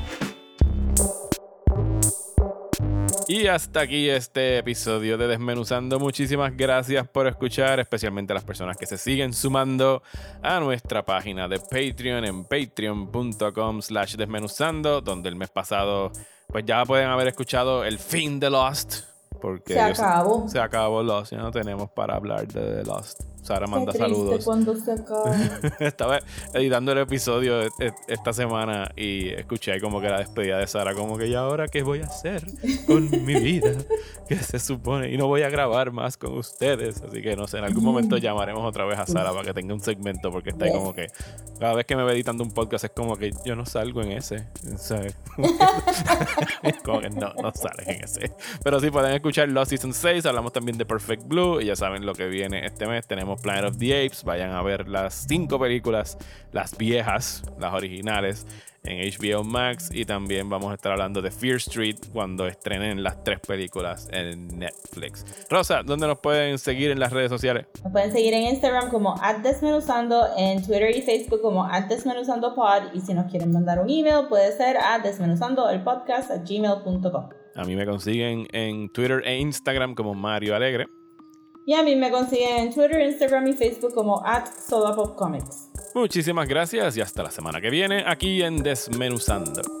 Y hasta aquí este episodio de Desmenuzando. Muchísimas gracias por escuchar, especialmente a las personas que se siguen sumando a nuestra página de Patreon en patreon.com slash desmenuzando, donde el mes pasado pues ya pueden haber escuchado el fin de Lost. Porque Se acabó. se acabó Lost, ya no tenemos para hablar de Lost. Sara manda saludos. cuando se acaba. Estaba editando el episodio e- e- esta semana y escuché como que la despedida de Sara, como que, ¿y ahora qué voy a hacer con mi vida? ¿Qué se supone? Y no voy a grabar más con ustedes. Así que no sé, en algún momento llamaremos otra vez a Sara para que tenga un segmento, porque está ahí como que cada vez que me ve editando un podcast es como que yo no salgo en ese. ¿sabes? como que no, no sales en ese. Pero sí pueden escuchar Lost Season 6, hablamos también de Perfect Blue y ya saben lo que viene este mes. Tenemos Planet of the Apes, vayan a ver las cinco películas, las viejas, las originales, en HBO Max y también vamos a estar hablando de Fear Street cuando estrenen las tres películas en Netflix. Rosa, ¿dónde nos pueden seguir en las redes sociales? Nos pueden seguir en Instagram como desmenuzando, en Twitter y Facebook como desmenuzandopod y si nos quieren mandar un email puede ser a desmenuzandoelpodcast a gmail.com. A mí me consiguen en Twitter e Instagram como Mario Alegre. Y a mí me consiguen en Twitter, Instagram y Facebook como at Solapopcomics. Muchísimas gracias y hasta la semana que viene aquí en Desmenuzando.